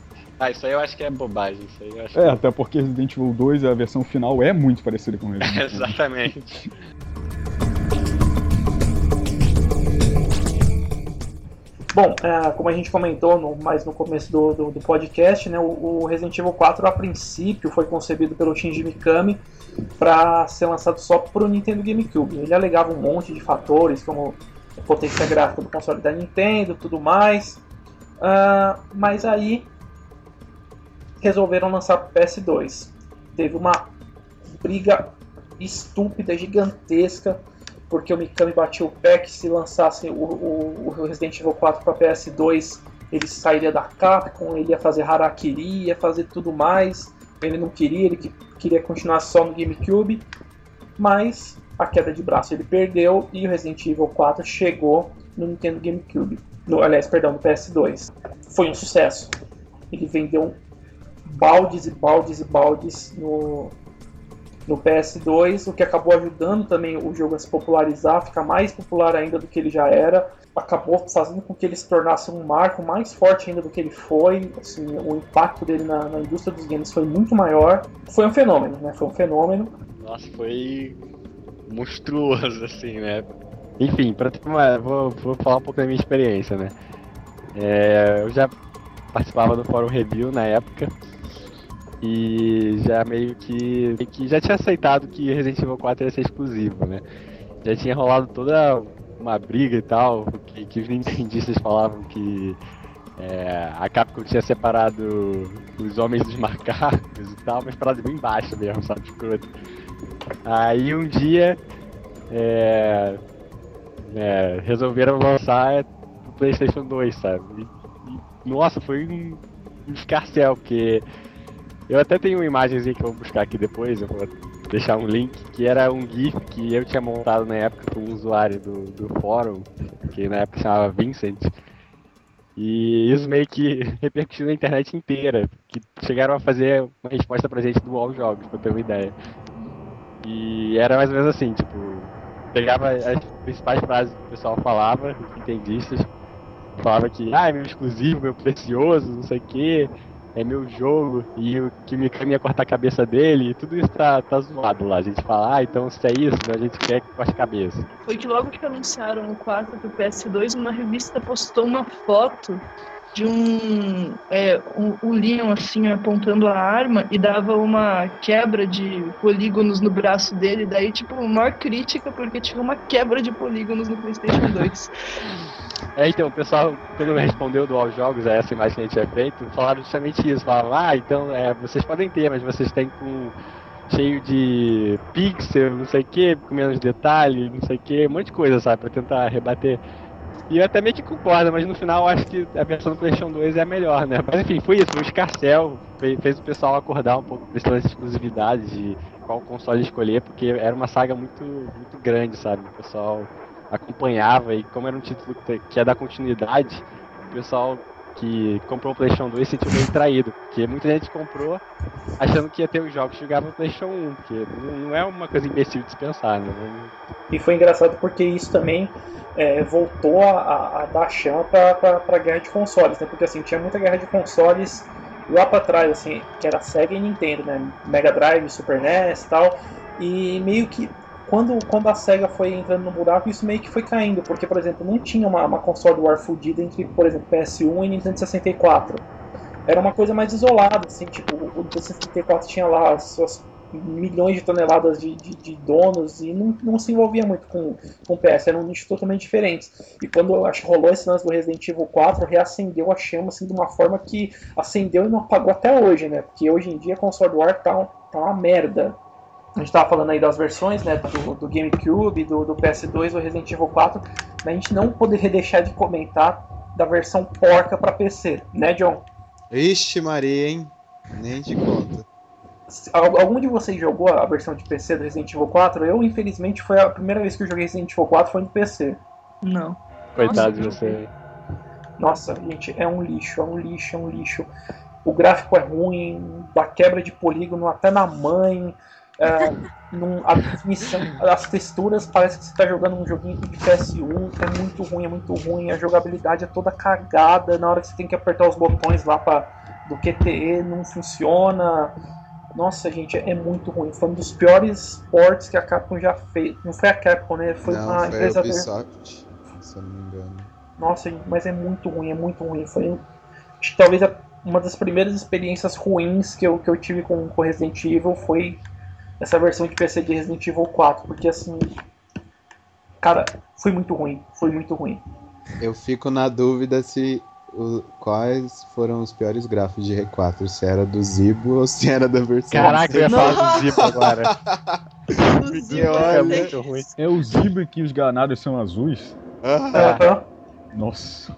[SPEAKER 7] Ah, isso aí eu acho que é bobagem. Isso aí eu acho
[SPEAKER 3] É, até porque Resident Evil 2, a versão final, é muito parecida com Resident
[SPEAKER 7] que...
[SPEAKER 3] Evil 1. [laughs]
[SPEAKER 7] Exatamente.
[SPEAKER 2] Bom, é, como a gente comentou no, mais no começo do, do, do podcast, né, o, o Resident Evil 4 a princípio foi concebido pelo Shinji Mikami para ser lançado só para o Nintendo GameCube. Ele alegava um monte de fatores, como potência gráfica do console da Nintendo, tudo mais. Ah, mas aí resolveram lançar para PS2. Teve uma briga estúpida, gigantesca, porque o Mikami batia o pé que se lançasse o, o, o Resident Evil 4 para PS2, ele sairia da Capcom, ele ia fazer Harakiri, ia fazer tudo mais. Ele não queria, ele que- queria continuar só no GameCube, mas a queda de braço ele perdeu e o Resident Evil 4 chegou no Nintendo GameCube. No, aliás, perdão, no PS2. Foi um sucesso. Ele vendeu baldes e baldes e baldes no, no PS2, o que acabou ajudando também o jogo a se popularizar, ficar mais popular ainda do que ele já era. Acabou fazendo com que ele se tornasse um marco mais forte ainda do que ele foi. Assim, o impacto dele na, na indústria dos games foi muito maior. Foi um fenômeno, né? Foi um fenômeno.
[SPEAKER 7] Nossa, foi monstruoso, assim, né? Enfim, pra ter uma, vou, vou falar um pouco da minha experiência, né? É, eu já participava do Fórum Review na época e já meio que, que já tinha aceitado que Resident Evil 4 ia ser exclusivo, né? Já tinha rolado toda uma briga e tal, que, que os nintendistas falavam que é, a Capcom tinha separado os homens dos macacos e tal, mas parada bem baixa mesmo, sabe? Escroto. Aí um dia é, é, resolveram lançar o PlayStation 2, sabe? E, e, nossa, foi um, um escarcel, porque eu até tenho uma imagenzinha que eu vou buscar aqui depois, eu vou deixar um link, que era um GIF que eu tinha montado na época com um usuário do, do fórum, que na época chamava Vincent. E isso meio que [laughs] repercutiu na internet inteira, que chegaram a fazer uma resposta pra gente do All Jogos, pra ter uma ideia. E era mais ou menos assim, tipo, pegava as principais frases que o pessoal falava, os entendistas, falava que, ah, é meu exclusivo, meu precioso, não sei o que, é meu jogo, e o que me ia cortar a cabeça dele, e tudo isso tá, tá zoado lá. A gente fala, ah, então se é isso, a gente quer que corte a cabeça.
[SPEAKER 6] Foi que logo que anunciaram o 4 pro PS2, uma revista postou uma foto de um, é, um, o Leon assim apontando a arma e dava uma quebra de polígonos no braço dele, daí tipo maior crítica porque tinha uma quebra de polígonos no PlayStation 2. [laughs]
[SPEAKER 7] É, então, o pessoal, quando me respondeu do All Jogos, a essa imagem que a gente tinha feito, falaram justamente isso. Falaram, ah, então, é, vocês podem ter, mas vocês têm com cheio de pixel, não sei o que, com menos detalhe, não sei o que, um monte de coisa, sabe, pra tentar rebater. E eu até meio que concordo, mas no final eu acho que a versão do PlayStation 2 é a melhor, né? Mas enfim, foi isso, um escarcel, fez, fez o pessoal acordar um pouco questão das exclusividades de qual console escolher, porque era uma saga muito, muito grande, sabe? O pessoal acompanhava e como era um título que é da continuidade, o pessoal que comprou o PlayStation 2 se sentiu meio traído, porque muita gente comprou achando que ia ter os jogos que jogava no PlayStation 1, porque não é uma coisa imbecil de se pensar, né?
[SPEAKER 2] E foi engraçado porque isso também é, voltou a, a- a dar chão para a guerra de consoles, né? Porque assim, tinha muita guerra de consoles lá para trás, assim, que era Sega e Nintendo, né? Mega Drive, Super NES e tal. E meio que quando, quando a SEGA foi entrando no buraco, isso meio que foi caindo, porque, por exemplo, não tinha uma, uma console fudida entre, por exemplo, PS1 e Nintendo 64. Era uma coisa mais isolada, assim, tipo, o Nintendo 64 tinha lá as suas milhões de toneladas de, de, de donos e não, não se envolvia muito com, com PS, eram nichos totalmente diferentes. E quando acho rolou esse lance do Resident Evil 4, reacendeu a chama assim, de uma forma que acendeu e não apagou até hoje, né? Porque hoje em dia a console war tá, tá uma merda. A gente tava falando aí das versões, né, do, do GameCube, do, do PS2, do Resident Evil 4, mas a gente não poderia [laughs] deixar de comentar da versão porca pra PC, né, John?
[SPEAKER 4] Ixi, Maria, hein? Nem de conta.
[SPEAKER 2] Al- Algum de vocês jogou a versão de PC do Resident Evil 4? Eu, infelizmente, foi a primeira vez que eu joguei Resident Evil 4 foi no PC.
[SPEAKER 6] Não.
[SPEAKER 7] Coitado de você.
[SPEAKER 2] Nossa, gente, é um lixo, é um lixo, é um lixo. O gráfico é ruim, a quebra de polígono até na mãe. É, num- a transmissão, as texturas parece que você está jogando um joguinho de PS1, é muito ruim, é muito ruim. A jogabilidade é toda cagada. Na hora que você tem que apertar os botões lá pra, do QTE, não funciona. Nossa, gente, é muito ruim. Foi um dos piores ports que a Capcom já fez. Não foi a Capcom, né? Foi
[SPEAKER 4] não,
[SPEAKER 2] uma
[SPEAKER 4] foi
[SPEAKER 2] empresa.
[SPEAKER 4] Ubisoft, se eu não me engano.
[SPEAKER 2] Nossa, gente, mas é muito ruim, é muito ruim. Foi talvez uma das primeiras experiências ruins que eu, que eu tive com, com Resident Evil foi essa versão de PC de Resident Evil 4, porque assim. Cara, foi muito ruim, foi muito ruim.
[SPEAKER 4] Eu fico na dúvida se o- quais foram os piores gráficos de R4, se era do Zibo ou se era da versão.
[SPEAKER 7] Caraca, eu ia falar do Zipo agora. [laughs]
[SPEAKER 6] Do Zibo
[SPEAKER 7] é
[SPEAKER 6] é
[SPEAKER 7] muito ruim.
[SPEAKER 3] É o Zibo que os granados são azuis?
[SPEAKER 4] Aham.
[SPEAKER 3] Nossa.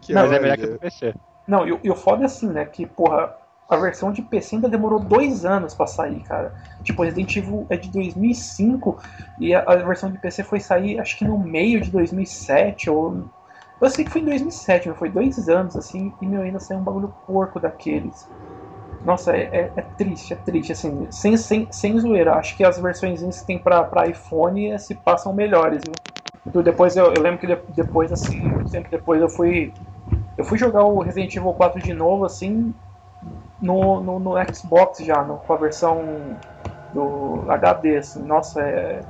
[SPEAKER 4] que
[SPEAKER 7] Mas é melhor que
[SPEAKER 4] olha.
[SPEAKER 7] do PC.
[SPEAKER 2] Não, o- e o foda é assim, né? Que, porra, a versão de PC ainda demorou dois anos pra sair, cara. Tipo, Resident Evil é de 2005 e a, a versão de PC foi sair, acho que no meio de 2007 ou. Eu sei que foi em 2007, mas foi dois anos, assim, e meu, ainda saiu um bagulho porco daqueles. Nossa, é, é- é triste, é triste, assim, sem, sem, sem zoeira. Acho que as versões que tem pra, pra iPhone eh, se passam melhores, viu? Então, Depois eu, eu lembro que de- depois, assim, muito tempo depois eu fui. Eu fui jogar o Resident Evil 4 de novo, assim, no, no, no Xbox já, no- com a versão do HD, assim, nossa, é.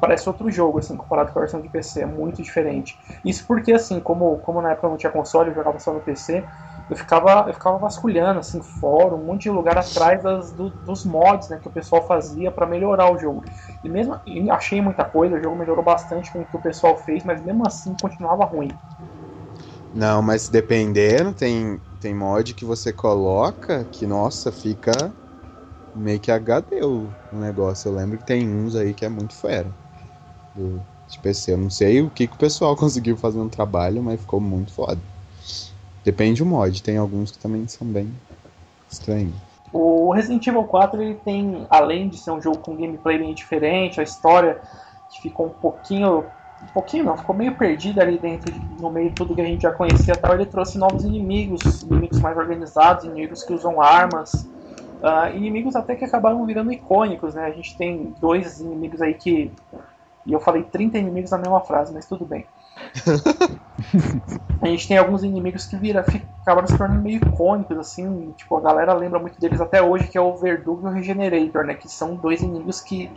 [SPEAKER 2] Parece outro jogo, assim, comparado com a versão de PC, é muito diferente. Isso porque, assim, como, como na época eu não tinha console, eu jogava só no PC, eu ficava, eu ficava vasculhando, assim, fórum, um monte de lugar atrás das, do- dos mods, né, que o pessoal fazia pra melhorar o jogo. E mesmo, e achei muita coisa, o jogo melhorou bastante com o que o pessoal fez, mas mesmo assim continuava ruim.
[SPEAKER 4] Não, mas dependendo, tem, tem mod que você coloca que, nossa, fica meio que HD o, negócio. Eu lembro que tem uns aí que é muito fera. Do, de PC. Eu não sei o que, que o pessoal [laughs] conseguiu fazer no trabalho, mas ficou muito foda. Depende do mod, tem alguns que também são bem estranhos.
[SPEAKER 2] O Resident Evil 4 ele tem, além de ser um jogo com gameplay bem diferente, a história que ficou um pouquinho, um pouquinho não, ficou meio perdida ali dentro, de- no meio de tudo que a gente já conhecia, tal, ele trouxe novos inimigos, inimigos mais organizados, inimigos que usam armas, ah, inimigos até que acabaram virando icônicos, né? A gente tem dois inimigos aí que, e eu falei 30 inimigos na mesma frase, mas tudo bem. [laughs] A gente tem alguns inimigos que vira, acabaram se tornando meio icônicos, assim, tipo, a galera lembra muito deles até hoje, que é o Verdugo e o Regenerator, né? Que são dois inimigos que,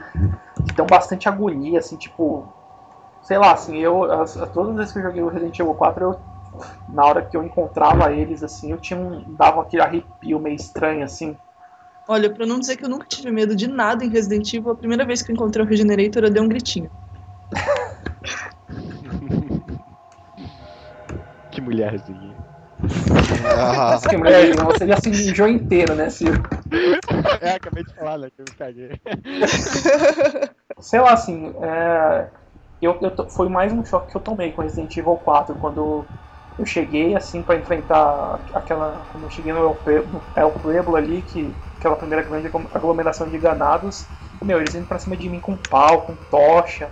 [SPEAKER 2] que dão bastante agonia, assim, tipo. Sei lá, assim, eu. As, as- todas as vezes que eu joguei o Resident Evil 4, eu. Na hora que eu encontrava eles, assim, eu tinha um. dava aquele arrepio meio estranho, assim.
[SPEAKER 6] Olha, pra não dizer que eu nunca tive medo de nada em Resident Evil, a primeira vez que eu encontrei o Regenerator, eu dei um gritinho. [laughs]
[SPEAKER 7] Que mulherzinha.
[SPEAKER 4] Ah,
[SPEAKER 2] Nossa, que mulher, você já se mijou inteiro, né, Ciro?
[SPEAKER 7] É, acabei de falar, né? Que eu me caguei.
[SPEAKER 2] sei lá, assim, é, eu, eu foi mais um choque que eu tomei com Resident Evil 4, quando eu cheguei, assim, pra enfrentar aquela, quando eu cheguei no El, Pueblo ali, que, aquela primeira grande aglo- aglomeração de ganados, meu, eles indo pra cima de mim com pau, com tocha,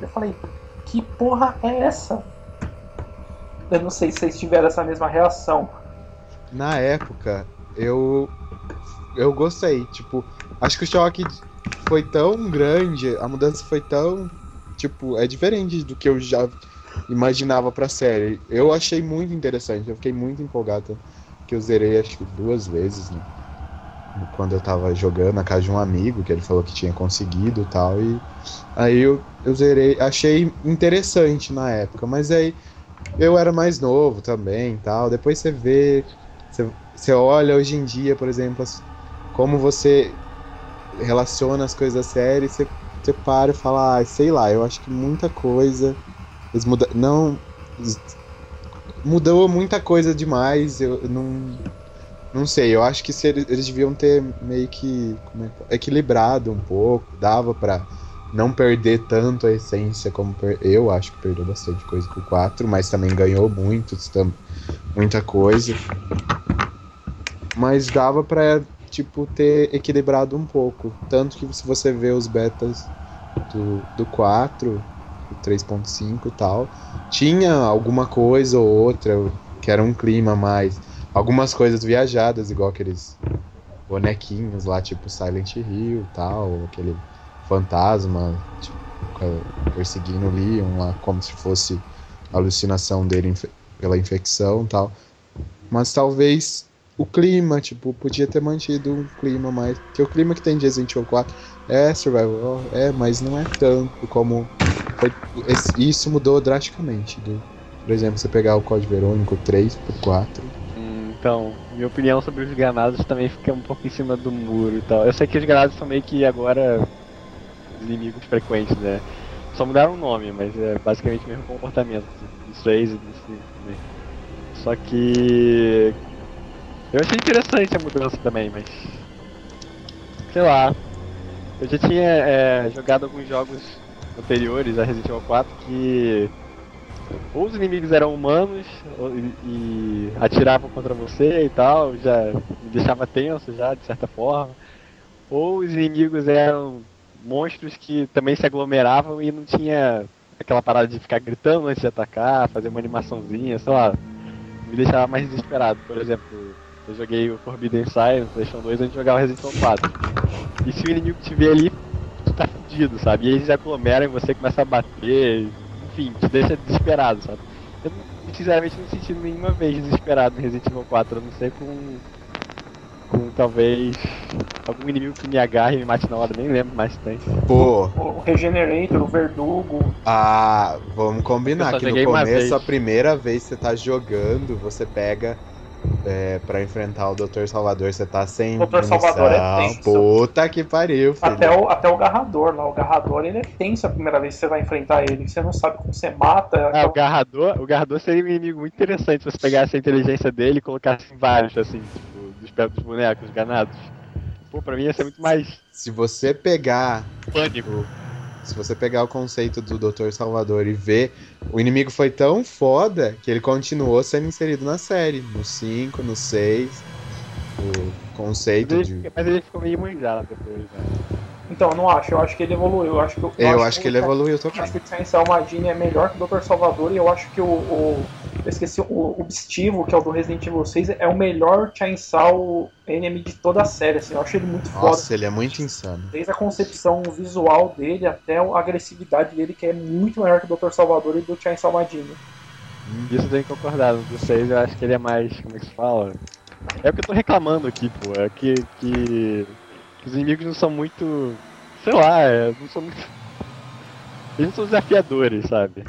[SPEAKER 2] eu falei, que porra é essa? Eu não sei se vocês tiveram essa mesma reação.
[SPEAKER 4] na época, eu. Eu gostei. Tipo, acho que o choque foi tão grande, a mudança foi tão. Tipo, é diferente do que eu já imaginava pra série. Eu achei muito interessante, eu fiquei muito empolgado. Que eu zerei acho que duas vezes, né? Quando eu tava jogando na casa de um amigo, que ele falou que tinha conseguido e tal. E aí eu, eu zerei, achei interessante na época, mas aí eu era mais novo também e tal. Depois você vê, você, você olha hoje em dia, por exemplo, como você relaciona as coisas da série, você, você para e fala, ah, sei lá, eu acho que muita coisa. Eles muda, não. Mudou muita coisa demais, eu não. Não sei, eu acho que se eles, eles deviam ter meio que é equilibrado um pouco, dava pra não perder tanto a essência como per... eu acho que perdeu bastante coisa com o 4, mas também ganhou muito, muita coisa. Mas dava pra, tipo, ter equilibrado um pouco. Tanto que se você vê os betas do, do 4, o 3.5 e tal, tinha alguma coisa ou outra que era um clima mais. Algumas coisas viajadas, igual aqueles bonequinhos lá, tipo Silent Hill e tal, aquele fantasma tipo, perseguindo o Leon lá, como se fosse a alucinação dele pela infecção e tal. Mas talvez o clima, tipo, podia ter mantido um clima mais. Que o clima que tem de Resident Evil 4 é survival, é, mas não é tanto como. foi- isso mudou drasticamente. Do, por exemplo, você pegar o Código Verônico 3 pro 4.
[SPEAKER 7] Hum, Então, minha opinião sobre os ganados também fica um pouco em cima do muro e tal. Eu sei que os ganados são meio que agora inimigos frequentes, né? Só mudaram o nome, mas é basicamente o mesmo comportamento dos 6 e dos 5 também. Só que. Eu achei interessante a mudança também, mas. Sei lá. Eu já tinha é, jogado alguns jogos anteriores a Resident Evil 4 que ou os inimigos eram humanos ou- e, e atiravam contra você e tal, já me deixava tenso já, de certa forma. Ou os inimigos eram monstros que também se aglomeravam e não tinha aquela parada de ficar gritando antes de atacar, fazer uma animaçãozinha, sei lá. Me deixava mais desesperado. Por exemplo, eu joguei o Forbidden Siren no PlayStation 2 antes de jogar o Resident Evil 4. E se o inimigo te vê ali, tu tá fudido, sabe? E eles aglomeram e você começa a bater, enfim, te deixa desesperado, sabe? Eu, não- sinceramente, não senti nenhuma vez desesperado no Resident Evil 4, a não ser com. com talvez. algum inimigo que me agarre e me mate na hora, nem lembro mais se tem.
[SPEAKER 4] Pô,
[SPEAKER 2] O Regenerator, o Verdugo.
[SPEAKER 4] Ah, vamos combinar que no começo, a primeira vez que você tá jogando, você pega é, pra enfrentar o Dr. Salvador, você tá sem
[SPEAKER 2] Dr. Salvador é tenso.
[SPEAKER 4] Puta que pariu, filho.
[SPEAKER 2] Até o, até o Garrador lá. O Garrador ele é tenso a primeira vez que você vai enfrentar ele. Você não sabe como você mata.
[SPEAKER 7] Ah, o Garrador, o Garrador seria um inimigo muito interessante se você pegasse a inteligência dele e colocasse em vários, assim, tipo, dos pés dos bonecos ganados. Pô, pra mim ia ser muito mais
[SPEAKER 4] Se você pegar
[SPEAKER 7] pânico.
[SPEAKER 4] Se você pegar o conceito do Dr. Salvador e ver, o inimigo foi tão foda que ele continuou sendo inserido na série. No 5, no 6. O conceito
[SPEAKER 7] Mas
[SPEAKER 4] de.
[SPEAKER 7] ele, mas ele ficou meio manjado depois, né?
[SPEAKER 2] Então, eu não acho. Eu acho que ele evoluiu. Eu acho que,
[SPEAKER 4] Eu acho que ele
[SPEAKER 2] o-
[SPEAKER 4] evoluiu
[SPEAKER 2] Eu
[SPEAKER 4] também.
[SPEAKER 2] acho que o Chainsaw Madini é melhor que o Dr. Salvador e eu acho que o. o eu esqueci, o, Obstivo, que é o do Resident Evil 6, é o melhor Chainsaw enemy de toda a série. Assim, eu acho ele muito foda.
[SPEAKER 4] Nossa, ele é muito insano.
[SPEAKER 2] Desde a concepção visual dele até a agressividade dele, que é muito maior que o Dr. Salvador e do Chainsaw Madini.
[SPEAKER 7] Isso eu tenho que concordar. Do 6 eu acho que ele é mais. Como é que se fala? É o que eu tô reclamando aqui, pô. É que, que, que os inimigos não são muito. Sei lá, é, não são muito. [laughs] Eles não são desafiadores, sabe?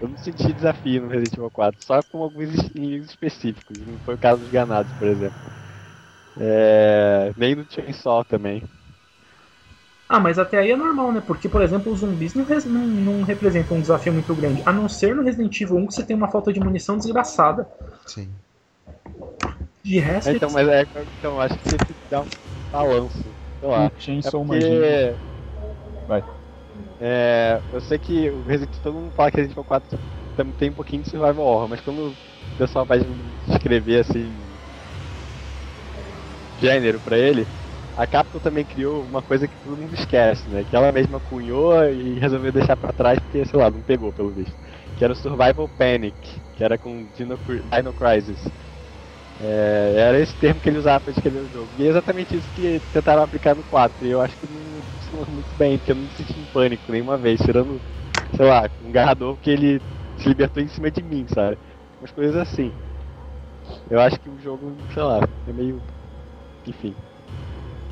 [SPEAKER 7] Eu não senti desafio no Resident Evil 4, só com alguns inimigos específicos. Não foi o caso dos ganados, por exemplo. É, nem no Chainsaw também.
[SPEAKER 2] Ah, mas até aí é normal, né? Porque, por exemplo, os zumbis não, res- não, não representam um desafio muito grande. A não ser no Resident Evil 1 que você tem uma falta de munição desgraçada.
[SPEAKER 4] Sim.
[SPEAKER 2] De resto,
[SPEAKER 7] então, mas é, então, eu acho que tem que dar um balanço. Sei lá.
[SPEAKER 3] O Chainsaw
[SPEAKER 7] É porque...
[SPEAKER 3] Vai.
[SPEAKER 7] É, eu sei que o Resident todo mundo fala que Resident Evil 4 tam- tem um pouquinho de survival horror, mas quando o pessoal vai escrever assim gênero pra ele, a Capcom também criou uma coisa que todo mundo esquece, né? Que ela mesma cunhou e resolveu deixar pra trás porque, sei lá, não pegou pelo visto. Que era o Survival Panic, que era com Dino, Dino Crisis. É, era esse termo que ele usava pra descrever o jogo. E é exatamente isso que tentaram aplicar no 4. E eu acho que não funcionou muito bem, porque eu não me senti em pânico nenhuma vez, tirando, sei lá, um garrador que ele se libertou em cima de mim, sabe? Umas coisas assim. Eu acho que o jogo, sei lá, é meio. Enfim.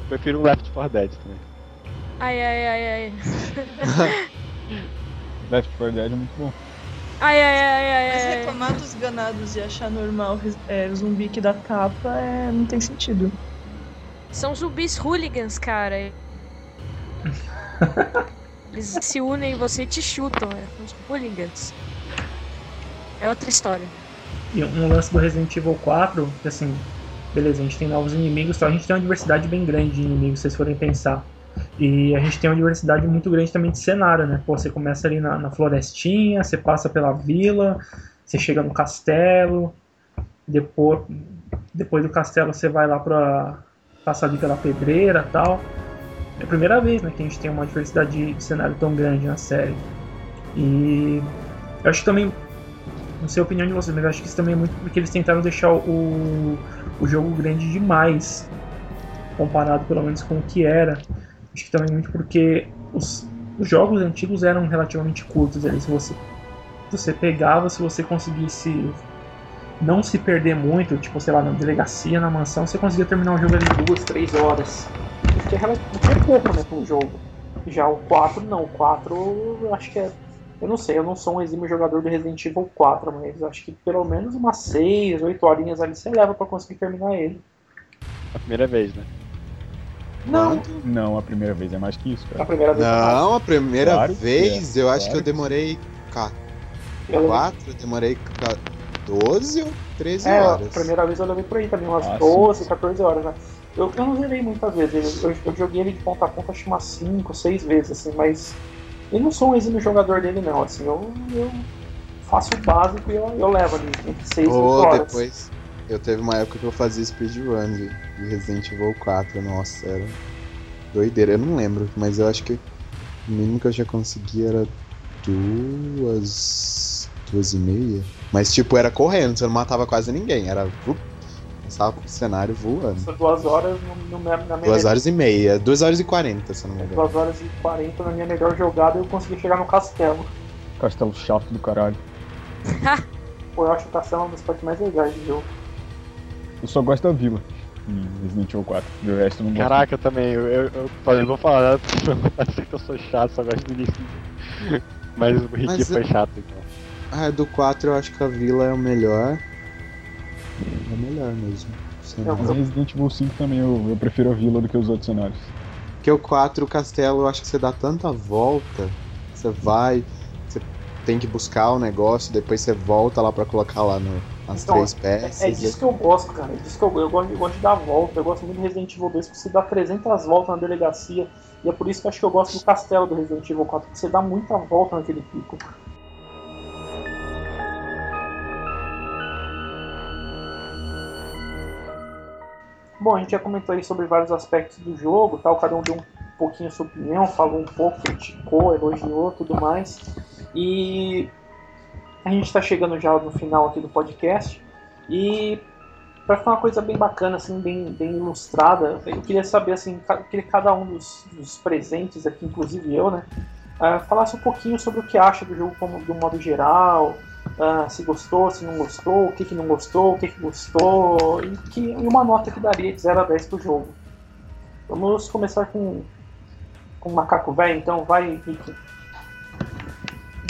[SPEAKER 7] Prefiro um Left 4 Dead também.
[SPEAKER 5] Ai, ai, ai, ai. [laughs] [laughs]
[SPEAKER 3] Left 4 Dead é muito bom.
[SPEAKER 5] Ai, ai, ai, ai,
[SPEAKER 6] Mas
[SPEAKER 5] ai.
[SPEAKER 6] reclamar dos ganados e achar normal é, zumbi que dá capa é, não tem sentido.
[SPEAKER 5] São zumbis hooligans, cara. Eles se unem em você e te chutam, é. Os hooligans. É outra história.
[SPEAKER 2] E um lance do Resident Evil 4, que assim, beleza, a gente tem novos inimigos, então a gente tem uma diversidade bem grande de inimigos, se vocês forem pensar. E a gente tem uma diversidade muito grande também de cenário, né? Pô, você começa ali na, na florestinha, você passa pela vila, você chega no castelo, depois, depois do castelo você vai lá pra passar ali pela pedreira tal. É a primeira vez né, que a gente tem uma diversidade de, de cenário tão grande na série. E eu acho que também, não sei a opinião de vocês, mas eu acho que isso também é muito porque eles tentaram deixar o, o jogo grande demais, comparado pelo menos com o que era. Acho que também muito porque os, os jogos antigos eram relativamente curtos. Ali, se você, você pegava, se você conseguisse não se perder muito, tipo, sei lá, na delegacia, na mansão, você conseguia terminar o jogo em duas, três horas. O que é, é pouco, né, para um jogo. Já o 4, não. O 4, eu acho que é. Eu não sei, eu não sou um exímio jogador do Resident Evil 4, mas acho que pelo menos umas 6, 8 horinhas ali você leva para conseguir terminar ele.
[SPEAKER 7] A primeira vez, né?
[SPEAKER 2] Não.
[SPEAKER 3] Não, a primeira vez é mais que isso, cara.
[SPEAKER 2] A primeira vez
[SPEAKER 4] Não, a primeira
[SPEAKER 3] Claro
[SPEAKER 4] vez
[SPEAKER 3] é,
[SPEAKER 4] eu acho
[SPEAKER 3] claro
[SPEAKER 4] que eu demorei ca-
[SPEAKER 2] eu,
[SPEAKER 4] quatro, eu demorei ca- 12 ou 13
[SPEAKER 2] É, a
[SPEAKER 4] horas.
[SPEAKER 2] primeira vez eu levei por aí também, umas
[SPEAKER 3] Ah,
[SPEAKER 2] 12, 14 horas, né? Eu, eu não zerei muitas vezes, eu, eu, joguei ele de ponta a ponta acho que umas 5, 6 vezes, assim, mas eu não sou um exímio jogador dele não, assim, eu, eu faço o básico e eu, eu levo ali entre 6 e 8
[SPEAKER 4] Ou
[SPEAKER 2] horas.
[SPEAKER 4] depois. Eu teve uma época que eu fazia speedrun de, de Resident Evil 4, nossa, era doideira, eu não lembro, mas eu acho que o mínimo que eu já consegui era duas. duas e meia. Mas tipo, era correndo, você não matava quase ninguém, era. Uh, passava pro cenário voando.
[SPEAKER 2] Essas duas horas no, no, na minha
[SPEAKER 4] Duas horas e meia, duas horas e quarenta, se eu não me engano.
[SPEAKER 2] 2 horas e 40 na minha melhor jogada eu consegui chegar no castelo.
[SPEAKER 3] Castelo chato do caralho. [laughs]
[SPEAKER 2] Pô, eu acho o castelo uma das partes mais legais do jogo.
[SPEAKER 3] Eu só gosto da vila em Resident Evil 4. E o resto eu não gosto.
[SPEAKER 7] Caraca, eu também. Eu, eu, eu falei, não vou falar nada [laughs] porque que eu sou chato, só gosto do início. [laughs] Mas o Ricky
[SPEAKER 4] Mas
[SPEAKER 7] foi
[SPEAKER 4] eu-
[SPEAKER 7] chato, então.
[SPEAKER 4] Ah, do 4 eu acho que a vila é o melhor. É o melhor mesmo. cenário.
[SPEAKER 3] Mas Resident Evil 5 também eu, eu prefiro a vila do que os outros cenários.
[SPEAKER 4] Porque o 4, o castelo, eu acho que você dá tanta volta. Você vai, você tem que buscar o negócio, depois você volta lá pra colocar lá no, as
[SPEAKER 2] Então,
[SPEAKER 4] três
[SPEAKER 2] É,
[SPEAKER 4] peças.
[SPEAKER 2] é disso que eu gosto, cara. É disso que eu, eu, gosto, eu gosto de dar volta. Eu gosto muito do Resident Evil 2, porque você dá 300 voltas na delegacia. E é por isso que eu acho que eu gosto do castelo do Resident Evil 4, porque você dá muita volta naquele pico. Bom, a gente já comentou aí sobre vários aspectos do jogo, tal, cada um deu um pouquinho a sua opinião, falou um pouco, criticou, elogiou, tudo mais. E a gente está chegando já no final aqui do podcast e para ficar uma coisa bem bacana, assim, bem, bem ilustrada, eu queria saber, assim, que cada um dos, dos presentes aqui, inclusive eu, né, ah, falasse um pouquinho sobre o que acha do jogo como, um modo geral, ah, se gostou, se não gostou, o que, que não gostou, o que, que gostou, e, que, e uma nota que daria de 0 a 10 pro jogo. Vamos começar com, com o Macaco Velho, então, vai, Rick.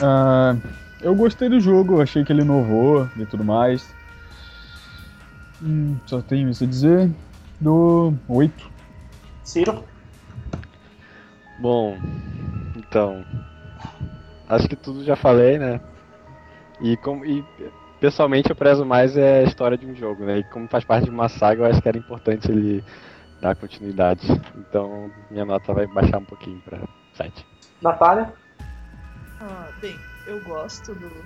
[SPEAKER 3] Ah, eu gostei do jogo, achei que ele inovou e tudo mais. Hum, só tenho isso a dizer. Do 8.
[SPEAKER 2] Ciro?
[SPEAKER 7] Bom, então. Acho que tudo já falei, né? E, como, e pessoalmente eu prezo mais é a história de um jogo, né? E como faz parte de uma saga, eu acho que era importante ele dar continuidade. Então minha nota vai baixar um pouquinho pra 7.
[SPEAKER 2] Natália?
[SPEAKER 6] Ah, bem, eu gosto do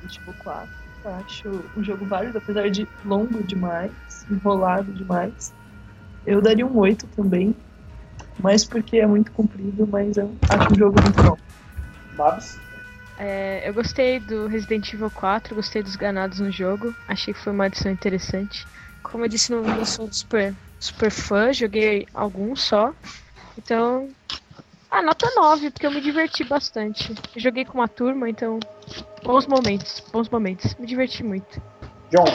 [SPEAKER 6] Resident Evil 4. Acho um jogo válido, apesar de longo demais, enrolado demais. Eu daria um 8 também, mas porque é muito comprido, mas eu acho um jogo muito bom.
[SPEAKER 2] Babs?
[SPEAKER 5] É, eu gostei do Resident Evil 4, gostei dos ganados no jogo, achei que foi uma adição interessante. Como eu disse, não, não sou super, super fã, joguei alguns só. Então, a nota 9, porque eu me diverti bastante. Eu joguei com uma turma, então, bons momentos, bons momentos. Me diverti muito.
[SPEAKER 2] John,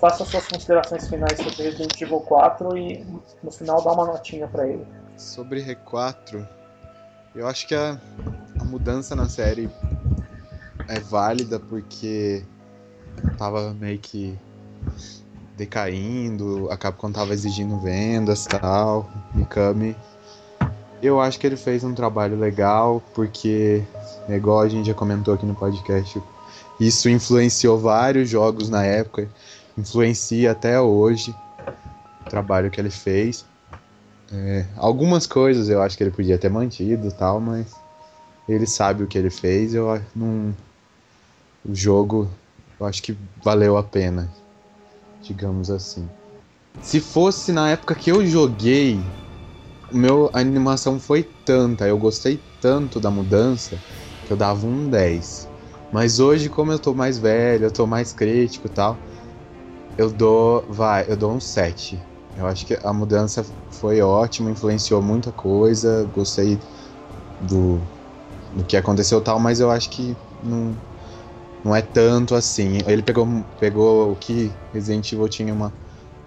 [SPEAKER 2] faça suas considerações finais sobre Resident Evil 4 e no final dá uma notinha pra ele.
[SPEAKER 4] Sobre R4, eu acho que a, a mudança na série é válida porque tava meio que decaindo, a Capcom tava exigindo vendas e tal, Mikami. Eu acho que ele fez um trabalho legal, porque, é igual a gente já comentou aqui no podcast, isso influenciou vários jogos na época, influencia até hoje o trabalho que ele fez. É, algumas coisas eu acho que ele podia ter mantido e tal, mas ele sabe o que ele fez. Eu não. O jogo, eu acho que valeu a pena, digamos assim. Se fosse na época que eu joguei, meu, a animação foi tanta, eu gostei tanto da mudança, que eu dava um 10. Mas hoje, como eu tô mais velho, eu tô mais crítico e tal, eu dou, vai, eu dou um 7. Eu acho que a mudança foi ótima, influenciou muita coisa, gostei do, do que aconteceu tal, mas eu acho que não, não é tanto assim. Ele pegou, pegou o que Resident Evil tinha uma,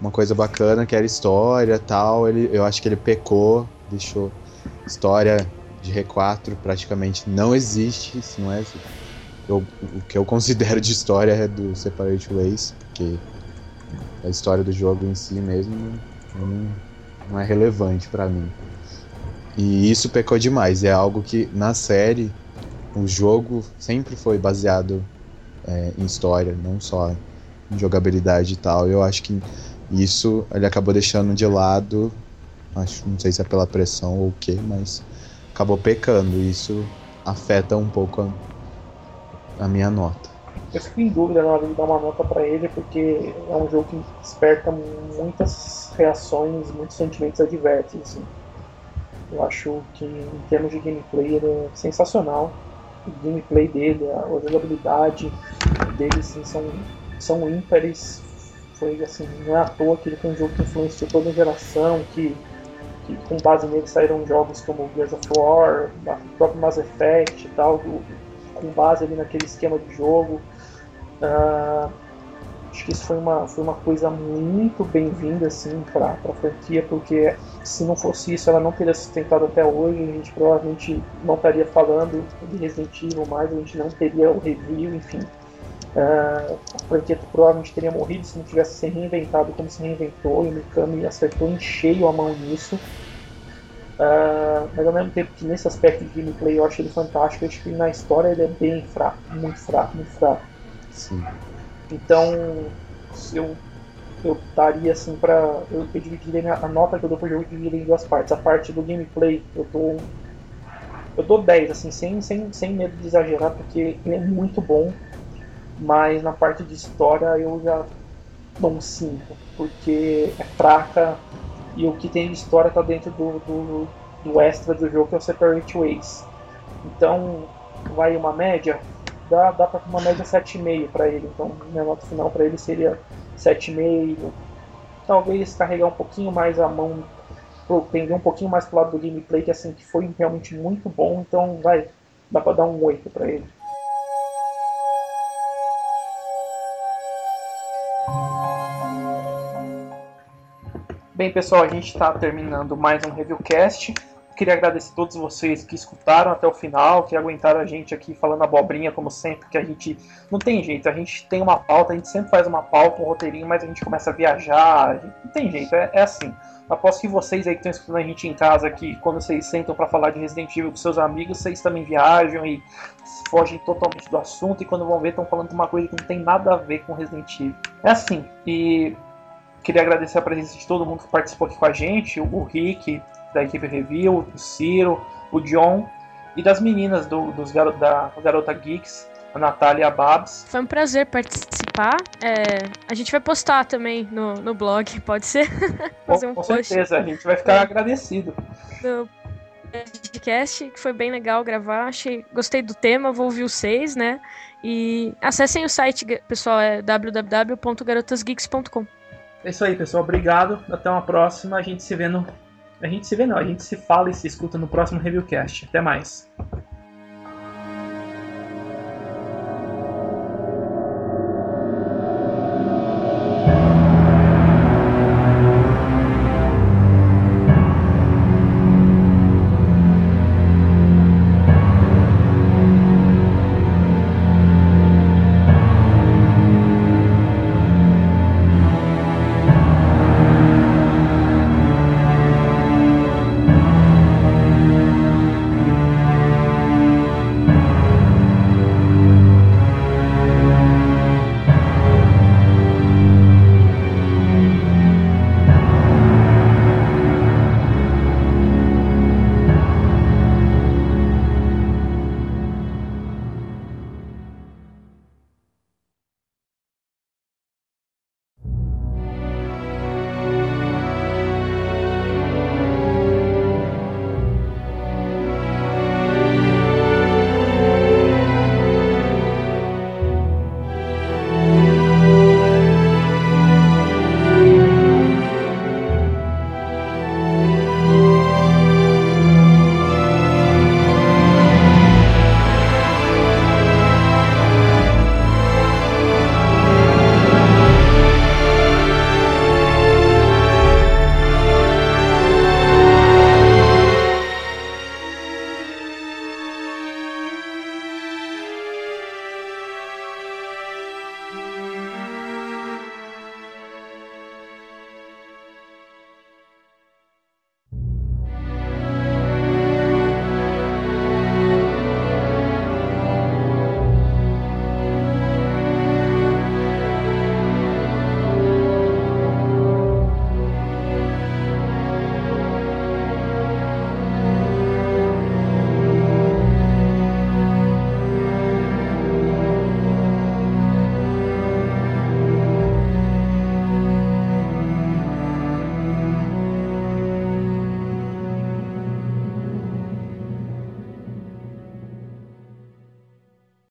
[SPEAKER 4] uma coisa bacana, que era história tal. Ele, eu acho que ele pecou, deixou história de R4 praticamente não existe, se não é. Eu, o que eu considero de história é do Separate Ways, porque a história do jogo em si mesmo não, não é relevante pra mim. E isso pecou demais. É algo que na série o jogo sempre foi baseado é, em história, não só em jogabilidade e tal. Eu acho que isso ele acabou deixando de lado. Acho, não sei se é pela pressão ou o que, mas acabou pecando. E isso afeta um pouco a, a minha nota.
[SPEAKER 2] Eu fico em dúvida na hora de dar uma nota pra ele, porque é um jogo que desperta muitas reações, muitos sentimentos adversos. Assim. Eu acho que em termos de gameplay ele é sensacional. O gameplay dele, a jogabilidade dele assim, são, são ímpares. Foi assim, não é à toa que ele foi um jogo que influenciou toda a geração, que, que com base nele saíram jogos como Gears of War, o próprio Mass Effect e tal, do, com base ali naquele esquema de jogo. Uh, acho que isso foi uma, foi uma coisa muito bem-vinda assim, para a franquia, porque se não fosse isso, ela não teria sustentado até hoje. A gente provavelmente não estaria falando de Resident Evil mais, a gente não teria o review, enfim. Uh, a franquia provavelmente teria morrido se não tivesse se reinventado como se reinventou, e o Mikami acertou em cheio a mão nisso. Uh, mas ao mesmo tempo que nesse aspecto de gameplay eu acho ele fantástico, eu acho que na história ele é bem fraco, muito fraco, muito fraco.
[SPEAKER 4] Sim.
[SPEAKER 2] Então eu eu daria assim pra. Eu, eu dividiria a nota que eu dou pro jogo dividiria em duas partes. A parte do gameplay eu dou. Eu dou 10, assim, sem, sem, sem medo de exagerar, porque ele é muito bom. Mas na parte de história eu já dou um 5, porque é fraca e o que tem de história tá dentro do, do, do extra do jogo, que é o Separate Ways. Então, vai uma média, dá, dá pra uma média 7,5 para ele. Então, minha nota final para ele seria 7,5. Talvez carregar um pouquinho mais a mão, pender um pouquinho mais pro lado do gameplay, que assim, que foi realmente muito bom. Então, vai, dá pra dar um 8 para ele. Bem, pessoal, a gente está terminando mais um Reviewcast. Queria agradecer a todos vocês que escutaram até o final, que aguentaram a gente aqui falando abobrinha, como sempre, que a gente não tem jeito, a gente tem uma pauta, a gente sempre faz uma pauta, um roteirinho, mas a gente começa a viajar, não tem jeito, é, é assim. Aposto que vocês aí que estão escutando a gente em casa, que quando vocês sentam para falar de Resident Evil com seus amigos, vocês também viajam e fogem totalmente do assunto, e quando vão ver, estão falando de uma coisa que não tem nada a ver com Resident Evil. É assim, e queria agradecer a presença de todo mundo que participou aqui com a gente, o Rick, da equipe Review, o Ciro, o John e das meninas do, dos garo, da Garota Geeks, a Natália e a Babs.
[SPEAKER 5] Foi um prazer participar. É, a gente vai postar também no, no blog, pode ser? [laughs]
[SPEAKER 2] Fazer um com post certeza, a gente vai ficar é. agradecido.
[SPEAKER 5] Do podcast, que foi bem legal gravar. Achei, gostei do tema, vou ouvir os seis, né? E acessem o site, pessoal, é www.garotasgeeks.com.
[SPEAKER 2] É isso aí, pessoal. Obrigado. Até uma próxima. A gente se vê no. A gente se vê não, a gente se fala e se escuta no próximo Reviewcast. Até mais.